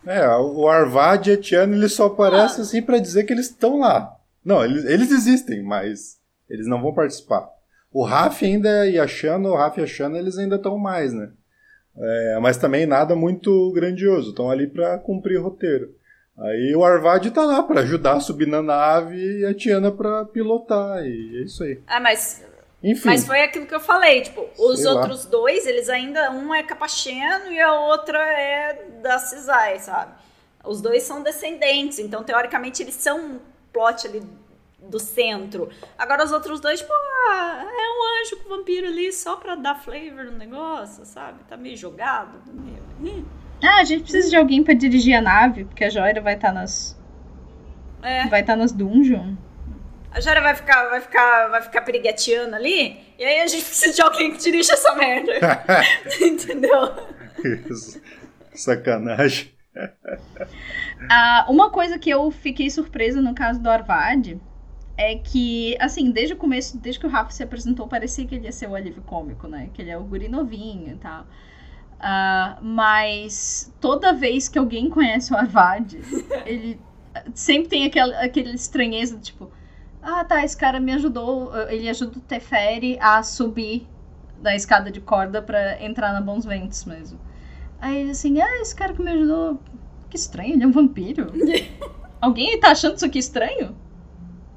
é, o Arvad e a Tiana, eles só aparecem ah. assim para dizer que eles estão lá. Não, eles, eles existem, mas eles não vão participar. O Raf ainda e a Shana, o Raf e a Shana, eles ainda estão mais, né? É, mas também nada muito grandioso, estão ali para cumprir roteiro. Aí o Arvad tá lá para ajudar a subir na nave e a Tiana para pilotar, e é isso aí. Ah, mas enfim. Mas foi aquilo que eu falei, tipo, os outros lá. dois, eles ainda, um é capacheno e a outra é da Cisai, sabe? Os dois são descendentes, então teoricamente eles são um plot ali do centro. Agora os outros dois, tipo, ah, é um anjo com vampiro ali só pra dar flavor no negócio, sabe? Tá meio jogado. Meio... Ah, a gente precisa de alguém para dirigir a nave, porque a Joira vai estar tá nas. É. Vai estar tá nas dungeons a Jara vai ficar, vai ficar, vai ficar perigueteando ali, e aí a gente precisa de alguém que dirija essa merda. Entendeu? Isso. Sacanagem. Ah, uma coisa que eu fiquei surpresa no caso do Arvad é que, assim, desde o começo, desde que o Rafa se apresentou, parecia que ele ia ser o alívio cômico, né? Que ele é o guri novinho e tal. Uh, mas toda vez que alguém conhece o Arvad, ele sempre tem aquela, aquele estranheza, tipo, ah, tá, esse cara me ajudou, ele ajuda o Teferi a subir da escada de corda para entrar na Bons Ventos mesmo. Aí ele assim, ah, esse cara que me ajudou, que estranho, ele é um vampiro. alguém tá achando isso aqui estranho?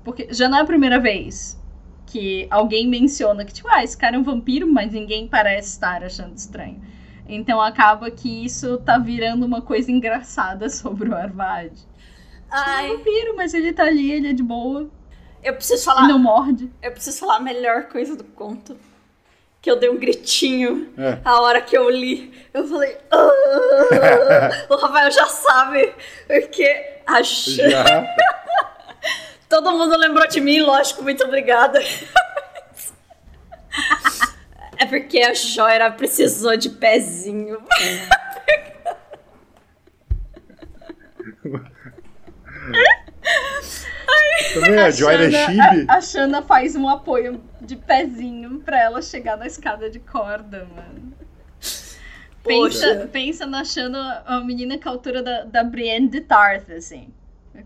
Porque já não é a primeira vez que alguém menciona que, tipo, ah, esse cara é um vampiro, mas ninguém parece estar achando estranho. Então acaba que isso tá virando uma coisa engraçada sobre o Arvad. Ai. É um vampiro, mas ele tá ali, ele é de boa. Eu preciso falar. Não morde. Eu preciso falar a melhor coisa do conto. Que eu dei um gritinho é. a hora que eu li. Eu falei. Ah! o Rafael já sabe. Porque a Já. Todo mundo lembrou de mim, lógico, muito obrigada. é porque a Joira precisou de pezinho. Também a, a Joyra Chibi. A, a Shana faz um apoio de pezinho pra ela chegar na escada de corda, mano. Pensa, pensa na Shana, a menina com a altura da, da Brienne de Tarth, assim.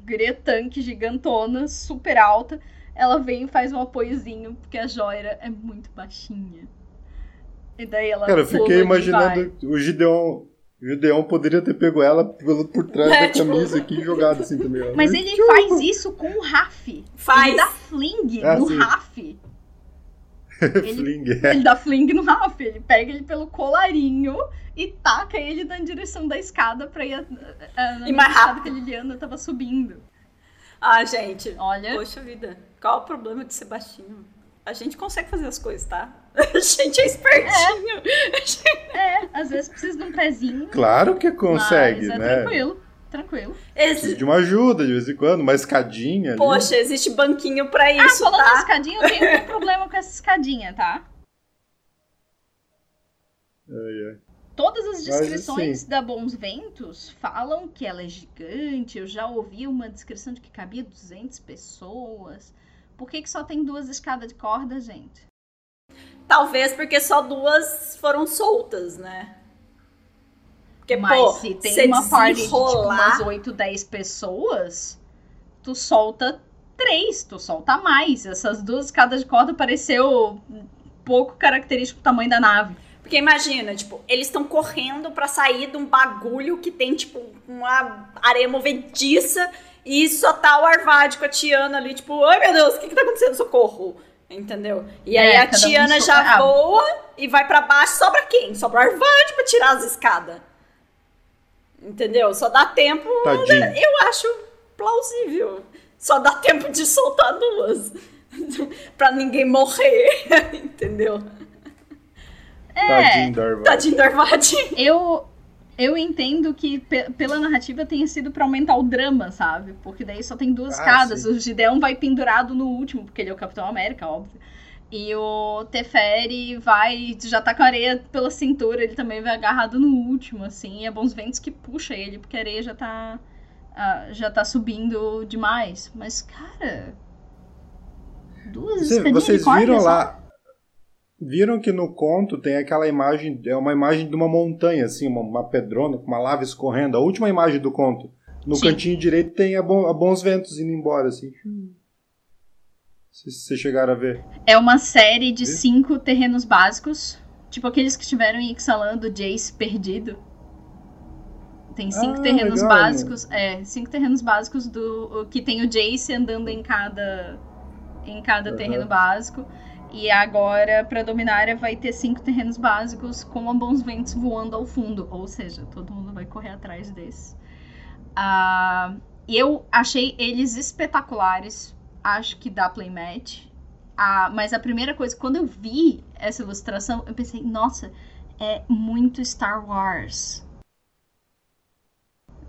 Guria tanque gigantona, super alta. Ela vem e faz um apoiozinho, porque a Joyra é muito baixinha. E daí ela. Cara, eu fiquei imaginando o Gideon E o Deon poderia ter pego ela pelo, por trás É, da tipo- camisa aqui e jogado assim também. ó. Mas ele faz isso com o Raf. Faz. Ele dá fling Ah, no sim. Raf. ele- Fling, é. Ele dá fling no Raf. Ele pega ele pelo colarinho e taca ele na direção da escada pra ir a, a, na E mais rápido. que a Liliana tava subindo. Ah, gente. Olha. Poxa vida. Qual o problema de ser baixinho? A gente consegue fazer as coisas, tá? A gente é espertinho. É, às vezes precisa de um pezinho. Claro que consegue, mas é né? tranquilo. Tranquilo. Esse- Precisa de uma ajuda de vez em quando, uma escadinha ali. Poxa, existe banquinho pra Ah, isso, falando em tá? escadinha, eu tenho um problema com essa escadinha, tá? Ai, ai. Todas as descrições assim- da Bons Ventos falam que ela é gigante. Eu já ouvi uma descrição de que cabia 200 pessoas. Por que, que só tem duas escadas de corda, gente? Talvez porque só duas foram soltas, né? Porque, Mas pô, se tem uma party de tipo, umas 8, 10 pessoas, tu solta três, tu solta mais. Essas duas escadas de corda pareceu pouco característico do tamanho da nave. Porque imagina, tipo, eles estão correndo pra sair de um bagulho que tem, tipo, uma areia movediça e só tá o Arvad com a Tiana ali, tipo, ai meu Deus, o que que tá acontecendo? Socorro! Entendeu? E aí É, a um Tiana so- já voa e vai pra baixo, sobra quem? Sobra o Arvad pra tirar as escadas. Entendeu? Só dá tempo, Tadinho. eu acho plausível. Só dá tempo de soltar duas. pra ninguém morrer, entendeu? É, Tadinho da Arvada. Tadinho do Arvad. Eu, eu entendo que pe- pela narrativa tenha sido pra aumentar o drama, sabe? Porque daí só tem duas Ah, escadas. sim. O Gideon vai pendurado no último, porque ele é o Capitão América, óbvio. E o Teferi vai, já tá com a areia pela cintura, ele também vai agarrado no último, assim. E é bons ventos que puxa ele, porque a areia já tá, ah, já tá subindo demais. Mas, cara. Duas escadinhas vocês viram só? lá? Viram que no conto tem aquela imagem, é uma imagem de uma montanha, assim, uma, uma pedrona com uma lava escorrendo. A última imagem do conto. No Sim. cantinho direito tem a, Bo- a Bons Ventos indo embora, assim. Se vocês chegaram a ver. É uma série de Vê? cinco terrenos básicos. Tipo aqueles que estiveram em Ixalan do Jace perdido. Tem cinco Ah, terrenos legal, básicos. É, cinco terrenos básicos do. Que tem o Jace andando em cada. Em cada Aham. terreno básico. E agora, pra Dominária, vai ter cinco terrenos básicos com a bons ventos voando ao fundo. Ou seja, todo mundo vai correr atrás desse. Ah, eu achei eles espetaculares. Acho que dá playmatch. Ah, mas a primeira coisa, quando eu vi essa ilustração, eu pensei, nossa, é muito Star Wars.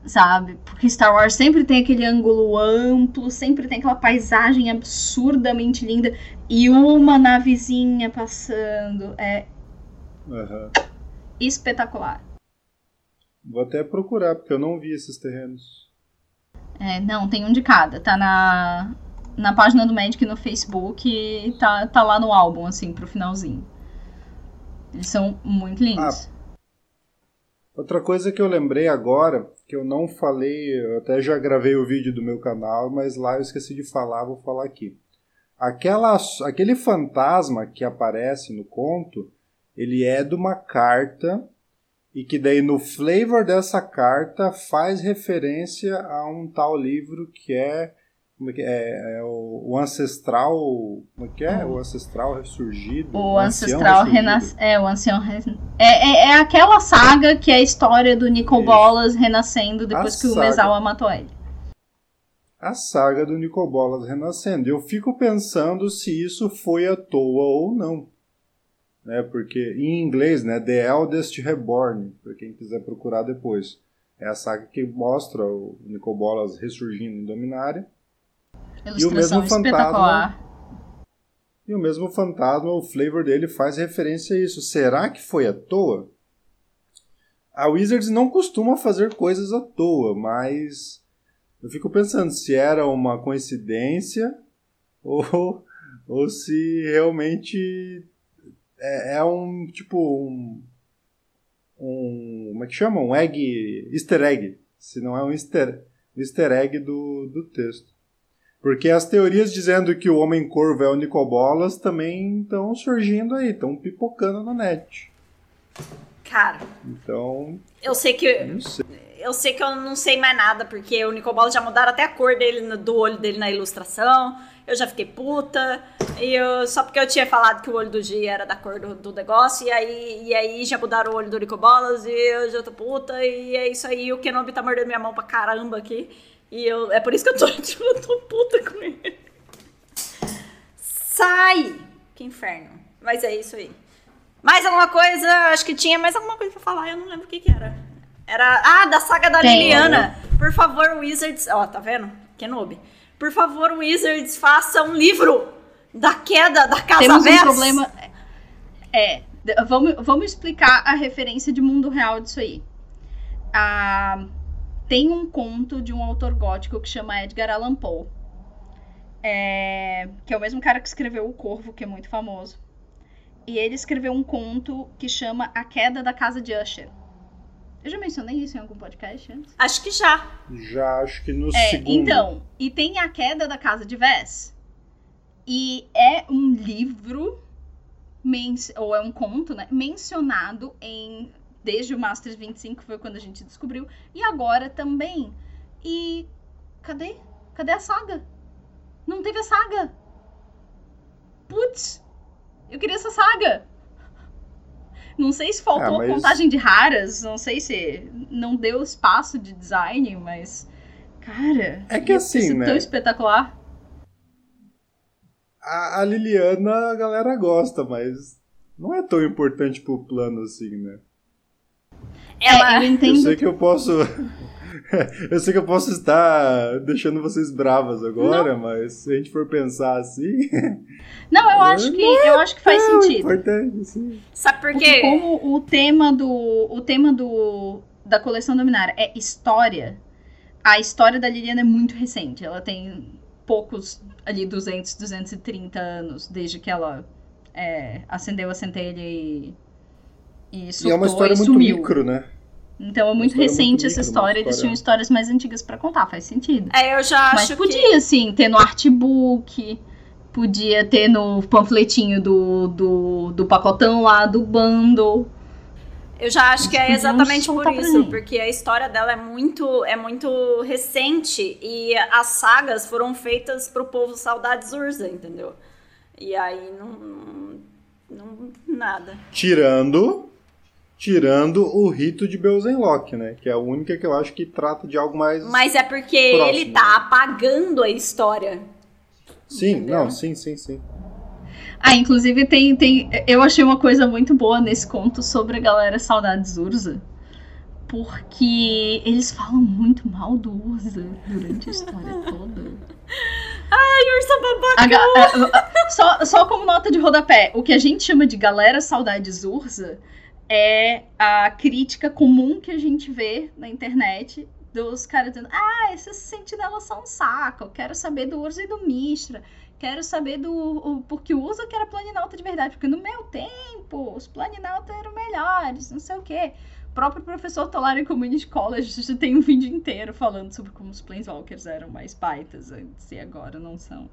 Sabe? Porque Star Wars sempre tem aquele ângulo amplo, sempre tem aquela paisagem absurdamente linda e uma navezinha passando. É Aham. espetacular. Vou até procurar, porque eu não vi esses terrenos. É, não, tem um de cada. Tá na, na página do Magic no Facebook e tá, tá lá no álbum, assim, pro finalzinho. Eles são muito lindos. Outra coisa que eu lembrei agora, que eu não falei, eu até já gravei o vídeo do meu canal, mas lá eu esqueci de falar, vou falar aqui. Aquela, aquele fantasma que aparece no conto, ele é de uma carta e que daí no flavor dessa carta faz referência a um tal livro que é como é, que é, é o, o ancestral como é que é o ancestral ressurgido O ancião Ancestral. Renasce. É, o Ancião Ren... é, é, é aquela saga que é a história do Nicol Isso. Bolas renascendo depois A que o saga. Mesawa matou ele. a saga do Nicobolas renascendo. Eu fico pensando se isso foi à toa ou não. Né? Porque em inglês, né, The Eldest Reborn, para quem quiser procurar depois. É a saga que mostra o Nicobolas ressurgindo em Dominária. Ilustração mesmo fantasma- espetacular. E o mesmo fantasma, o flavor dele faz referência a isso. Será que foi à toa? A Wizards não costuma fazer coisas à toa, mas eu fico pensando se era uma coincidência ou, ou se realmente é, é um tipo um, um como é que chama? Um egg, easter egg. Se não é um easter, um easter egg do, do texto. Porque as teorias dizendo que o Homem-Corvo é o Nicobolas também estão surgindo aí, estão pipocando na net. Cara. Então. Eu sei que. Não sei. Eu sei que eu não sei mais nada, porque o Nicobola já mudaram até a cor dele, do olho dele na ilustração. Eu já fiquei puta. E eu, só porque eu tinha falado que o olho do G era da cor do, do negócio. E aí, e aí já mudaram o olho do Nicobolas. E eu já tô puta. E é isso aí. O Kenobi tá mordendo minha mão pra caramba aqui. E eu, é por isso que eu tô, tipo, eu tô puta com ele. Sai! Que inferno. Mas é isso aí. Mais alguma coisa? Acho que tinha mais alguma coisa pra falar. Eu não lembro o que que era. Era. Ah, da saga da Tem. Liliana. Por favor, Wizards. Ó, tá vendo? Kenobi. Por favor, Wizards, faça um livro da queda da Casa Temos um Vess. problema. É, vamos, vamos explicar a referência de mundo real disso aí. Ah, tem um conto de um autor gótico que chama Edgar Allan Poe. É, que é o mesmo cara que escreveu O Corvo, que é muito famoso. E ele escreveu um conto que chama A Queda da Casa de Usher. Eu já mencionei isso em algum podcast antes? Acho que já. Já acho que no É, segundo. então, e tem a queda da casa de Vess. E é um livro, ou é um conto, né? Mencionado em. Desde o Masters 25, que foi quando a gente descobriu. E agora também. E. Cadê? Cadê a saga? Não teve a saga. Putz! Eu queria essa saga. Não sei se faltou Ah, mas- contagem de raras, não sei se não deu espaço de design, mas. Cara. É que ia assim, né? tão espetacular. A, a Liliana a galera gosta, mas não é tão importante pro plano assim, né? Ela. É, eu Eu entendo. sei que eu posso. eu sei que eu posso estar deixando vocês bravas agora, mas se a gente for pensar assim. Não, eu acho que eu acho que faz é sentido. importante, sim. Sabe por Porque quê? como o tema do o tema do da coleção Dominar é história, a história da Liliana é muito recente. Ela tem poucos ali 200, 230 anos desde que ela é, acendeu a centelha e e, E é uma história muito sumiu. micro, né? Então é muito história muito recente essa micro, história, eles história- tinham histórias mais antigas pra contar, faz sentido. É, eu já Mas acho que. podia, assim, ter no artbook, podia ter no panfletinho do, do, do pacotão lá, do bundle. Eu já acho que é exatamente por pra isso, porque a história dela é muito, é muito recente e as sagas foram feitas pro povo Saudades Urza, entendeu? E aí não, não nada. Tirando. Tirando o rito de Belzenlock, né? Que é a única que eu acho que trata de algo mais. Mas é porque Próximo. ele tá apagando a história. sim, entendeu? não, sim, sim, sim. Ah, inclusive tem, tem. Eu achei uma coisa muito boa nesse conto sobre a galera Saudades Urza. Porque eles falam muito mal do Urza durante a história toda. Ursa babaca. A só, só como nota de rodapé, o que a gente chama de galera saudades Ursa é a crítica comum que a gente vê na internet dos caras dizendo: Ah, esses sentinelas são um saco, quero saber do Ursa e do Mistra. Quero saber do. O, porque o Ursa que era planinauta de verdade. Porque no meu tempo, os planinautas eram melhores, não sei o quê. O próprio professor Tolari Community College já tem um vídeo inteiro falando sobre como os Planeswalkers eram mais baitas antes e agora não são.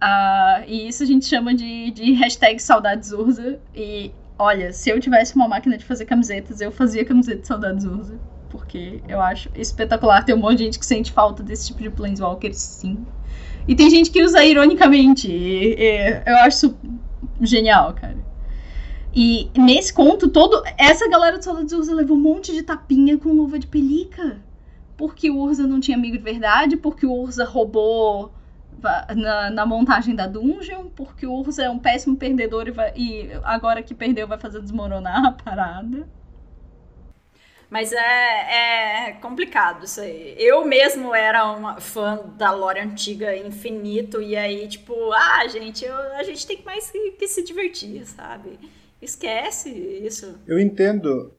Ah, e isso a gente chama de, de hashtag saudades Urza. E olha, se eu tivesse uma máquina de fazer camisetas, eu fazia camiseta de saudades Urza. Porque eu acho espetacular. Tem um monte de gente que sente falta desse tipo de Planeswalker, sim. E tem gente que usa ironicamente. E, e eu acho isso genial, cara. E nesse conto todo, essa galera do Saudades Urza levou um monte de tapinha com luva de pelica. Porque o Urza não tinha amigo de verdade, porque o Urza roubou na, na montagem da dungeon, porque o Urza é um péssimo perdedor e, vai- e agora que perdeu vai fazer desmoronar a parada. Mas é, é complicado isso aí. Eu mesmo era uma fã da lore antiga infinito, e aí, tipo, ah, gente, eu- a gente tem que mais que, que se divertir, sabe? Esquece isso. Eu entendo.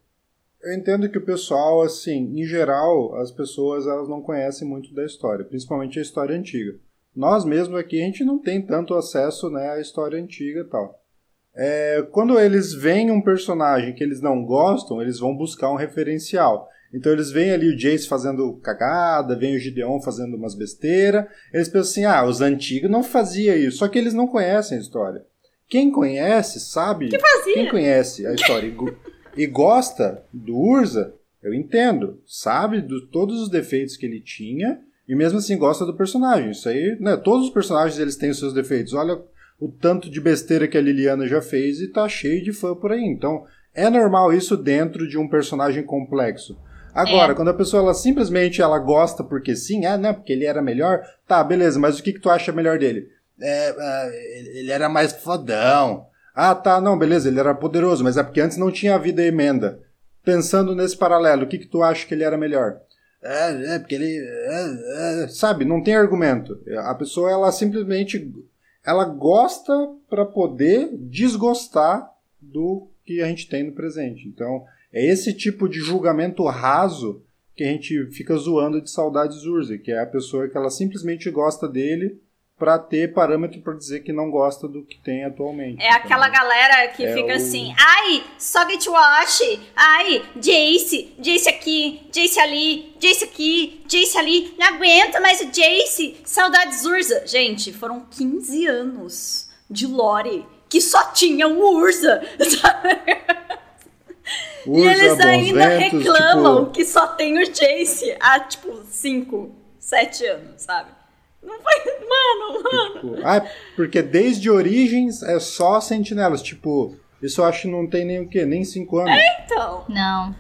Eu entendo que o pessoal, assim, em geral, as pessoas elas não conhecem muito da história, principalmente a história antiga. Nós mesmos aqui, a gente não tem tanto acesso né, à história antiga e tal. É, quando eles veem um personagem que eles não gostam, eles vão buscar um referencial. Então eles veem ali o Jace fazendo cagada, vem o Gideon fazendo umas besteiras. Eles pensam assim, ah, os antigos não faziam isso. Só que eles não conhecem a história. Quem conhece, sabe. Fazia. Quem conhece a história? e e gosta do Urza, eu entendo. Sabe de todos os defeitos que ele tinha e mesmo assim gosta do personagem. Isso aí, né? Todos os personagens eles têm os seus defeitos. Olha o tanto de besteira que a Liliana já fez e tá cheio de fã por aí. Então, é normal isso dentro de um personagem complexo. Agora, é. quando a pessoa ela simplesmente ela gosta porque sim, é, né? Porque ele era melhor, tá, beleza, mas o que, que tu acha melhor dele? É, é, ele era mais fodão. Ah, tá, não, beleza, ele era poderoso, mas é porque antes não tinha havido emenda. Pensando nesse paralelo, o que, que tu acha que ele era melhor? É, é porque ele. É, é, sabe, não tem argumento. A pessoa, ela simplesmente. Ela gosta para poder desgostar do que a gente tem no presente. Então, é esse tipo de julgamento raso que a gente fica zoando de saudades Urza, que é a pessoa que ela simplesmente gosta dele para ter parâmetro para dizer que não gosta do que tem atualmente. É aquela galera que é fica o... assim, ai, Socket Watch, ai, Jace, Jace aqui, Jace ali, Jace aqui, Jace ali, não aguenta mais o Jace, saudades Urza. Gente, foram 15 anos de lore que só tinha o Urza, sabe? Urza, e eles ainda ventos, reclamam tipo... que só tem o Jace há, tipo, 5, 7 anos, sabe? Não foi. Mano, mano. Tipo, ah, porque desde Origens é só sentinelas. Tipo, isso eu acho que não tem nem o quê? Nem 5 anos. É, então. Não.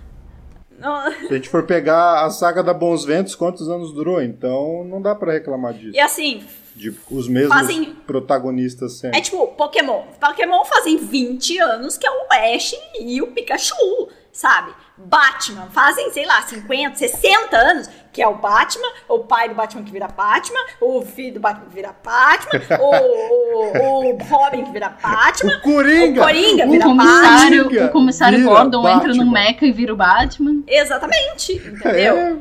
não. Se a gente for pegar a saga da Bons Ventos, quantos anos durou? Então não dá para reclamar disso. E assim, de os mesmos fazem... protagonistas sempre. É tipo, Pokémon. Pokémon fazem 20 anos que é o Ash e o Pikachu, sabe? Batman, fazem, sei lá, 50, 60 anos, que é o Batman, o pai do Batman que vira Batman, o filho do Batman que vira Batman, o, o, o Robin que vira Batman, o Coringa, o Coringa vira o comissário, Batman. O comissário Gordon Batman. entra no mecha e vira o Batman. Exatamente, entendeu? É,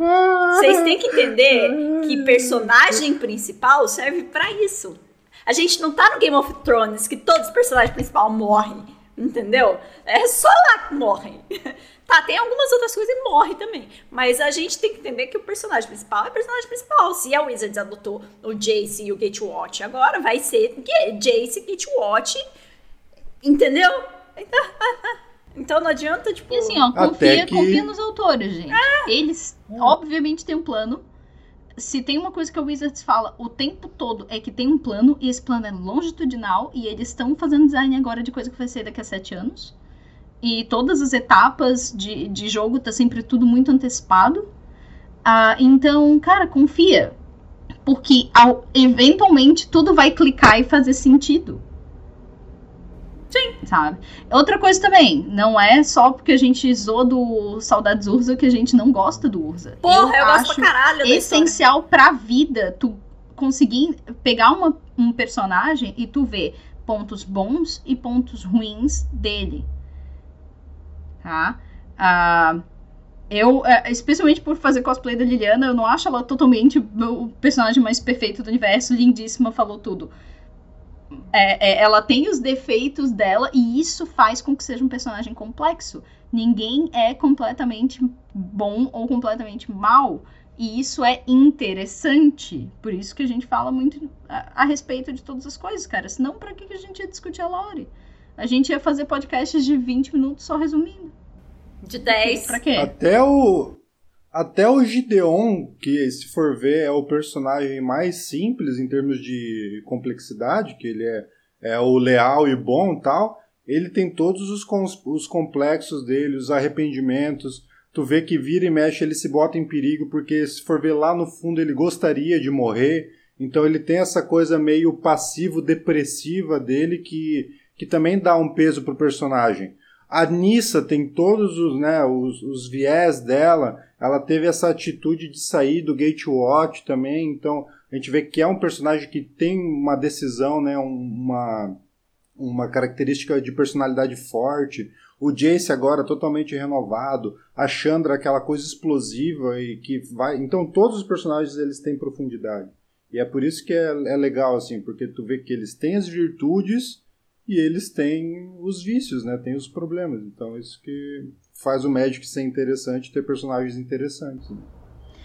Vocês têm que entender que personagem principal serve para isso. A gente não tá no Game of Thrones que todos os personagens principais morrem, entendeu? É só lá que morrem. Tá, tem algumas outras coisas e morre também. Mas a gente tem que entender que o personagem principal é o personagem principal. Se a Wizards adotou o Jace e o Gatewatch agora, vai ser Jace e Gatewatch. Entendeu? Então não adianta, tipo. E assim, ó, confia, que... confia nos autores, gente. É. Eles, obviamente, têm um plano. Se tem uma coisa que a Wizards fala o tempo todo é que tem um plano, e esse plano é longitudinal, e eles estão fazendo design agora de coisa que vai ser daqui a sete anos e todas as etapas de, de jogo tá sempre tudo muito antecipado. Uh, então, cara, confia. Porque ao, eventualmente tudo vai clicar e fazer sentido. Sim. Sabe? Outra coisa também, não é só porque a gente zoa do Saudades Urza que a gente não gosta do Urza. Porra, eu, eu gosto pra caralho essencial pra vida tu conseguir pegar uma, um personagem e tu ver pontos bons e pontos ruins dele tá? Ah, eu, é, especialmente por fazer cosplay da Liliana, eu não acho ela totalmente o personagem mais perfeito do universo, lindíssima, falou tudo. É, é, ela tem os defeitos dela e isso faz com que seja um personagem complexo. Ninguém é completamente bom ou completamente mal. E isso é interessante. Por isso que a gente fala muito a, a respeito de todas as coisas, cara. Senão, pra que a gente ia discutir a Lore? A gente ia fazer podcasts de 20 minutos só resumindo. De 10. Pra quê? Até o. Até o Gideon, que se for ver é o personagem mais simples em termos de complexidade, que ele é, é o leal e bom tal, ele tem todos os, os complexos dele, os arrependimentos. Tu vê que vira e mexe, ele se bota em perigo, porque se for ver lá no fundo ele gostaria de morrer. Então ele tem essa coisa meio passivo-depressiva dele que que também dá um peso pro personagem. A Nissa tem todos os, né, os, os viés dela, ela teve essa atitude de sair do Gatewatch também, então a gente vê que é um personagem que tem uma decisão, né, uma, uma característica de personalidade forte. O Jace agora totalmente renovado, a Chandra aquela coisa explosiva e que vai. Então todos os personagens eles têm profundidade. E é por isso que é, é legal assim, porque tu vê que eles têm as virtudes e eles têm os vícios, né? Tem os problemas. Então isso que faz o Magic ser interessante ter personagens interessantes. Né?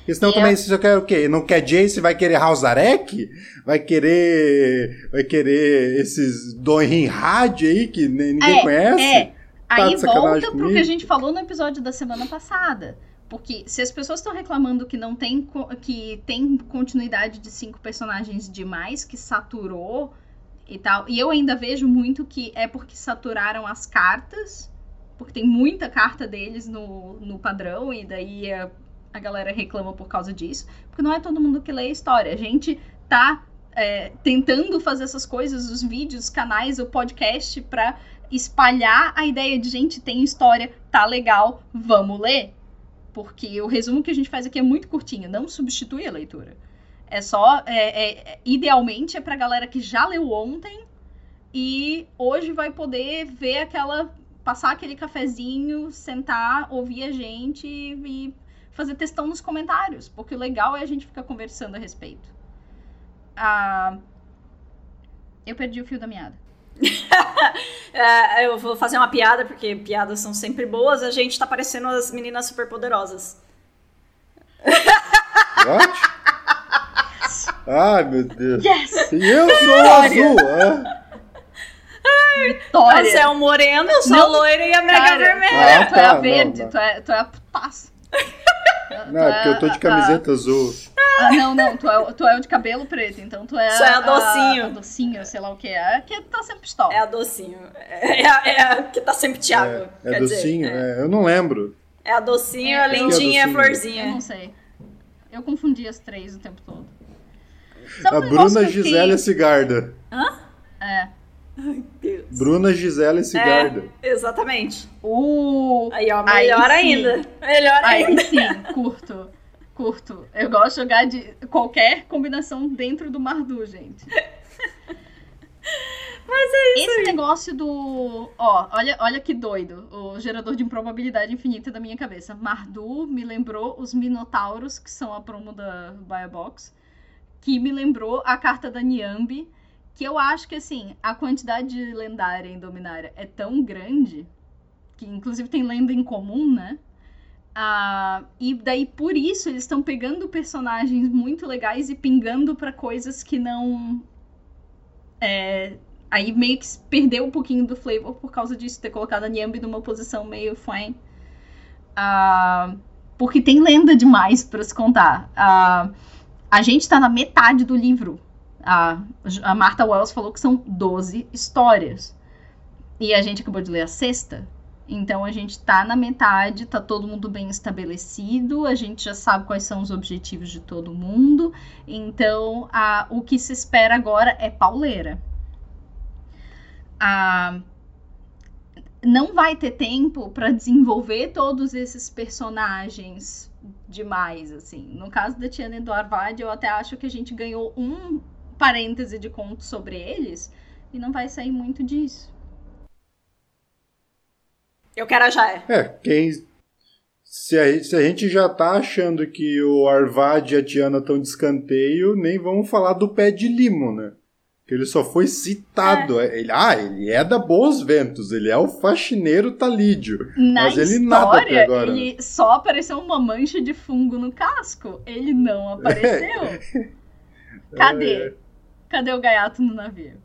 E também se você quer o quê? Não quer Jace, vai querer Hausarek? Vai querer vai querer esses Dorin Had aí que ninguém é, conhece? É. Aí de sacanagem volta pro comigo? que a gente falou no episódio da semana passada. Porque se as pessoas estão reclamando que não tem que tem continuidade de cinco personagens demais, que saturou e tal, e eu ainda vejo muito que é porque saturaram as cartas, porque tem muita carta deles no, no padrão, e daí a, a galera reclama por causa disso. Porque não é todo mundo que lê a história. A gente tá é, tentando fazer essas coisas, os vídeos, os canais, o podcast, pra espalhar a ideia de gente tem história, tá legal, vamos ler. Porque o resumo que a gente faz aqui é muito curtinho, não substitui a leitura. É só, é, é- idealmente é pra galera que já leu ontem e hoje vai poder ver aquela, passar aquele cafezinho, sentar, ouvir a gente e fazer testão nos comentários, porque o legal é a gente ficar conversando a respeito. Ah, eu perdi o fio da meada. É, eu vou fazer uma piada, porque piadas são sempre boas. A gente tá parecendo as meninas superpoderosas. What? Ai, meu Deus. Yes! E eu sou o azul. ah. Vitória! Você é o moreno, eu sou a Não, loira e a mega cara. vermelha. Ah, tu é a tá, não, verde, não. tu, é, tu é a putaça. Não, é porque eu tô de camiseta azul. Ah, não, não, tu é, o- tu é o de cabelo preto, então tu é Só é a docinho. A, docinho, sei lá o que é. Que tá sempre pistola. É a docinho. É a, é a que tá sempre Thiago. É, é quer docinho, dizer, é. é, eu não lembro. É a docinho, É, a lindinha, a docinho. Eu florzinha. não sei. Eu confundi as três o tempo todo. Sabe A um Bruna que Gisele Cigarda. É. Deus. Bruna Gisele Cigarda. É, exatamente. Uh, Aí, ó, Aí melhor sim. ainda. Melhor ainda. aí sim, curto. Curto. Eu gosto de jogar de qualquer combinação dentro do Mardu, gente. Mas é isso Esse aí. negócio do. Ó, olha, olha que doido. O gerador de improbabilidade infinita da minha cabeça. Mardu me lembrou os Minotauros, que são a promo da Biobox. Que me lembrou a carta da Niambi. Que eu acho que, assim, a quantidade de lendária em Dominária é tão grande. Que inclusive tem lenda em comum, né? Ah, e daí, por isso, eles estão pegando personagens muito legais e pingando pra coisas que não. É, aí meio que perdeu um pouquinho do flavor por causa disso, ter colocado a Niambi numa posição meio fine. Ah, porque tem lenda demais pra se contar. Ah, a gente tá na metade do livro. A, a Martha Wells falou que são 12 histórias. E a gente acabou de ler a sexta. Então a gente tá na metade, tá todo mundo bem estabelecido, a gente já sabe quais são os objetivos de todo mundo. Então a, o que se espera agora é pauleira. A, não vai ter tempo para desenvolver todos esses personagens demais, assim. No caso da Tiana e do Arvad, eu até acho que a gente ganhou um parêntese de conto sobre eles e não vai sair muito disso. Eu quero a Jaé. É, quem. Se a, se a gente já tá achando que o Arvad e a Tiana estão de escanteio, nem vamos falar do pé de limo, né? Que ele só foi citado. Ele, ah, ele é da Bons Ventos, ele é o faxineiro Talídio. Na Mas ele nada até história, agora. ele só apareceu uma mancha de fungo no casco. Ele não apareceu. Cadê? Cadê o gaiato no navio?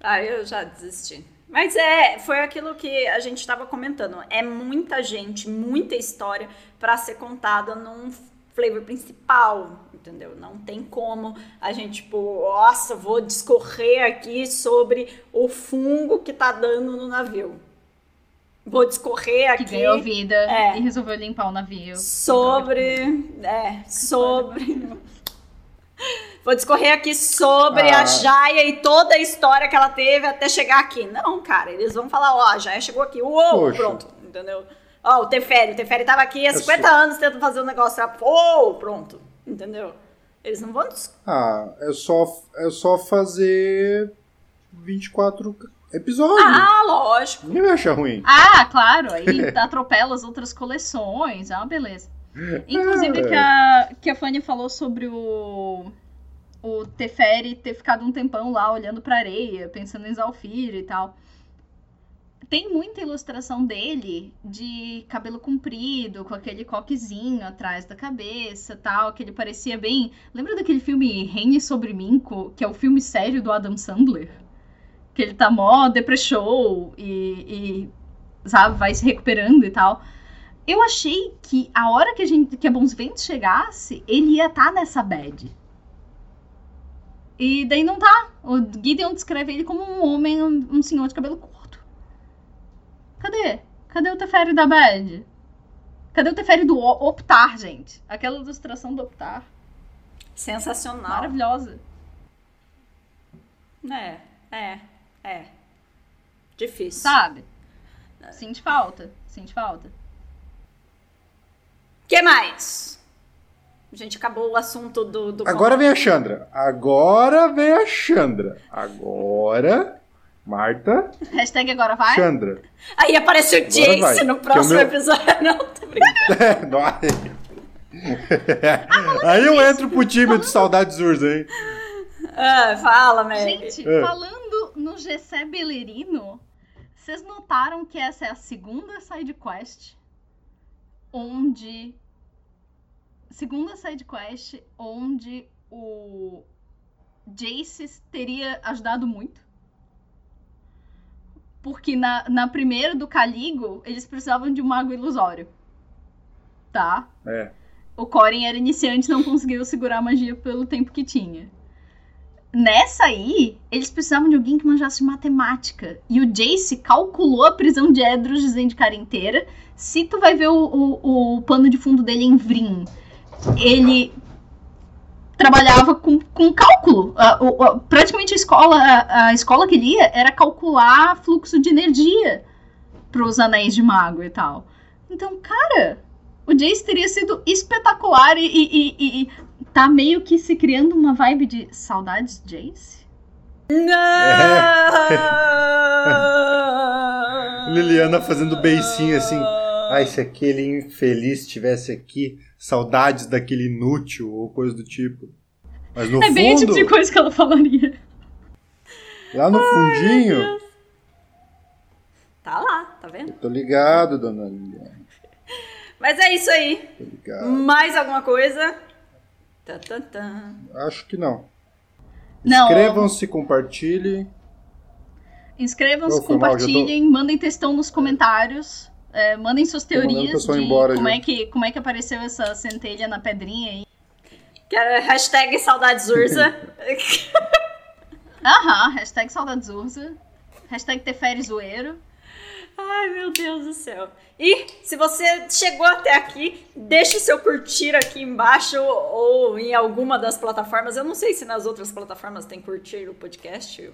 Ah, eu já desisti. Mas é, foi aquilo que a gente estava comentando. É muita gente, muita história para ser contada num flavor principal, entendeu? Não tem como a gente, tipo, nossa, vou discorrer aqui sobre o fungo que tá dando no navio. Vou discorrer Que aqui ganhou vida É. e resolveu limpar o navio. sobre. É, sobre. Vou discorrer aqui sobre Ah. a Jaya e toda a história que ela teve até chegar aqui. Não, cara, eles vão falar, ó, a Jaya chegou aqui, uou, Poxa. pronto, entendeu? Ó, o Teferi, o Teferi tava aqui há É 50 anos tentando fazer um negócio, ela, uou, pronto, entendeu? Eles não vão Ah, é só, é só fazer 24 episódios. Ah, lógico. Ninguém vai achar ruim. Ah, claro, aí atropela as outras coleções, é uma beleza. Inclusive que a, que a Fanny falou sobre o, o Teferi ter ficado um tempão lá olhando pra areia, pensando em Zalfir e tal. Tem muita ilustração dele de cabelo comprido, com aquele coquezinho atrás da cabeça tal, que ele parecia bem. Lembra daquele filme Reine sobre mim, co- que é o filme sério do Adam Sandler? Que ele tá mó depressou e, e sabe, vai se recuperando e tal. Eu achei que a hora que a gente que a Bons Ventos chegasse, ele ia estar tá nessa bad. E daí não tá. O Gideon descreve ele como um homem, um senhor de cabelo curto. Cadê? Cadê o Teferi da Bad? Cadê o Teferi do Optar, gente? Aquela ilustração do Optar. Sensacional. Maravilhosa. É, é, é. Difícil. Sabe? Sente falta. Sente falta. que mais? A gente acabou o assunto do. do Agora vem a Chandra. Agora vem a Chandra. Agora. Marta. Hashtag agora vai. Chandra. Aí aparece o Jace no próximo meu... episódio. Não, tô brincando. Aí eu entro pro time de saudades Urza, hein? Ah, fala, Meg. Gente, é. falando no Gessé Belerino, vocês notaram que essa é a segunda side quest onde segunda side quest onde o Jace teria ajudado muito. Porque na, na primeira do Caligo, eles precisavam de um mago ilusório. Tá? É. O Corin era iniciante e não conseguiu segurar a magia pelo tempo que tinha. Nessa aí, eles precisavam de alguém que manjasse matemática. E o Jace calculou a prisão de Edros de Zendikar inteira. Se tu vai ver o, o, o pano de fundo dele em Vrim, ele trabalhava com, com cálculo. praticamente a escola, a, a, escola que ele ia era calcular fluxo de energia para os anéis de mago e tal. Então, cara, o Jace teria sido espetacular e, e, e, e tá meio que se criando uma vibe de saudades Jace. Não! É. Liliana fazendo beicinho assim. Ai, se aquele infeliz estivesse aqui, saudades daquele inútil ou coisa do tipo. Mas no é fundo. bem o tipo de coisa que ela falaria. Lá no Ai, fundinho. Tá lá, tá vendo? Eu tô ligado, dona Liliana. Mas é isso aí. Tô ligado. Mais alguma coisa? Tá, tá, tá. Acho que não. Inscrevam-se, compartilhem. Inscrevam-se, compartilhem, tô... mandem textão nos comentários. É, mandem suas teorias de embora, como, é que, como é que apareceu essa centelha na pedrinha aí. Que era hashtag saudades Ursa. Aham, hashtag saudades Ursa. Hashtag Tefere Zoeiro. Ai, meu Deus do céu. E se você chegou até aqui, deixe o seu curtir aqui embaixo ou em alguma das plataformas. Eu não sei se nas outras plataformas tem curtir o podcast.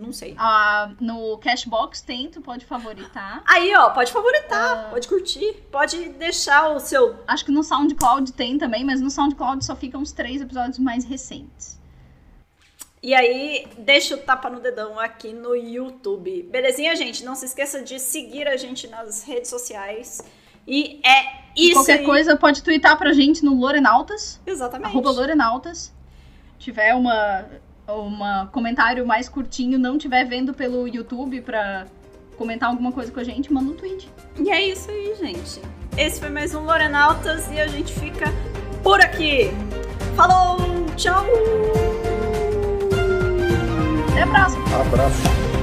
Não sei. Ah, no Cashbox tem, tu pode favoritar. Aí, ó, pode favoritar, ah. pode curtir, pode deixar o seu. Acho que no SoundCloud tem também, mas no SoundCloud só ficam os três episódios mais recentes. E aí, deixa o tapa no dedão aqui no YouTube. Belezinha, gente? Não se esqueça de seguir a gente nas redes sociais. E é isso Qualquer aí. coisa pode twittar pra gente no Lorenautas. Exatamente. Arroba Lorenautas. Tiver uma, uma comentário mais curtinho, não tiver vendo pelo YouTube pra comentar alguma coisa com a gente, manda um tweet. E é isso aí, gente. Esse foi mais um Lorenautas e a gente fica por aqui. Falou! Tchau! Até a próxima. Abraço.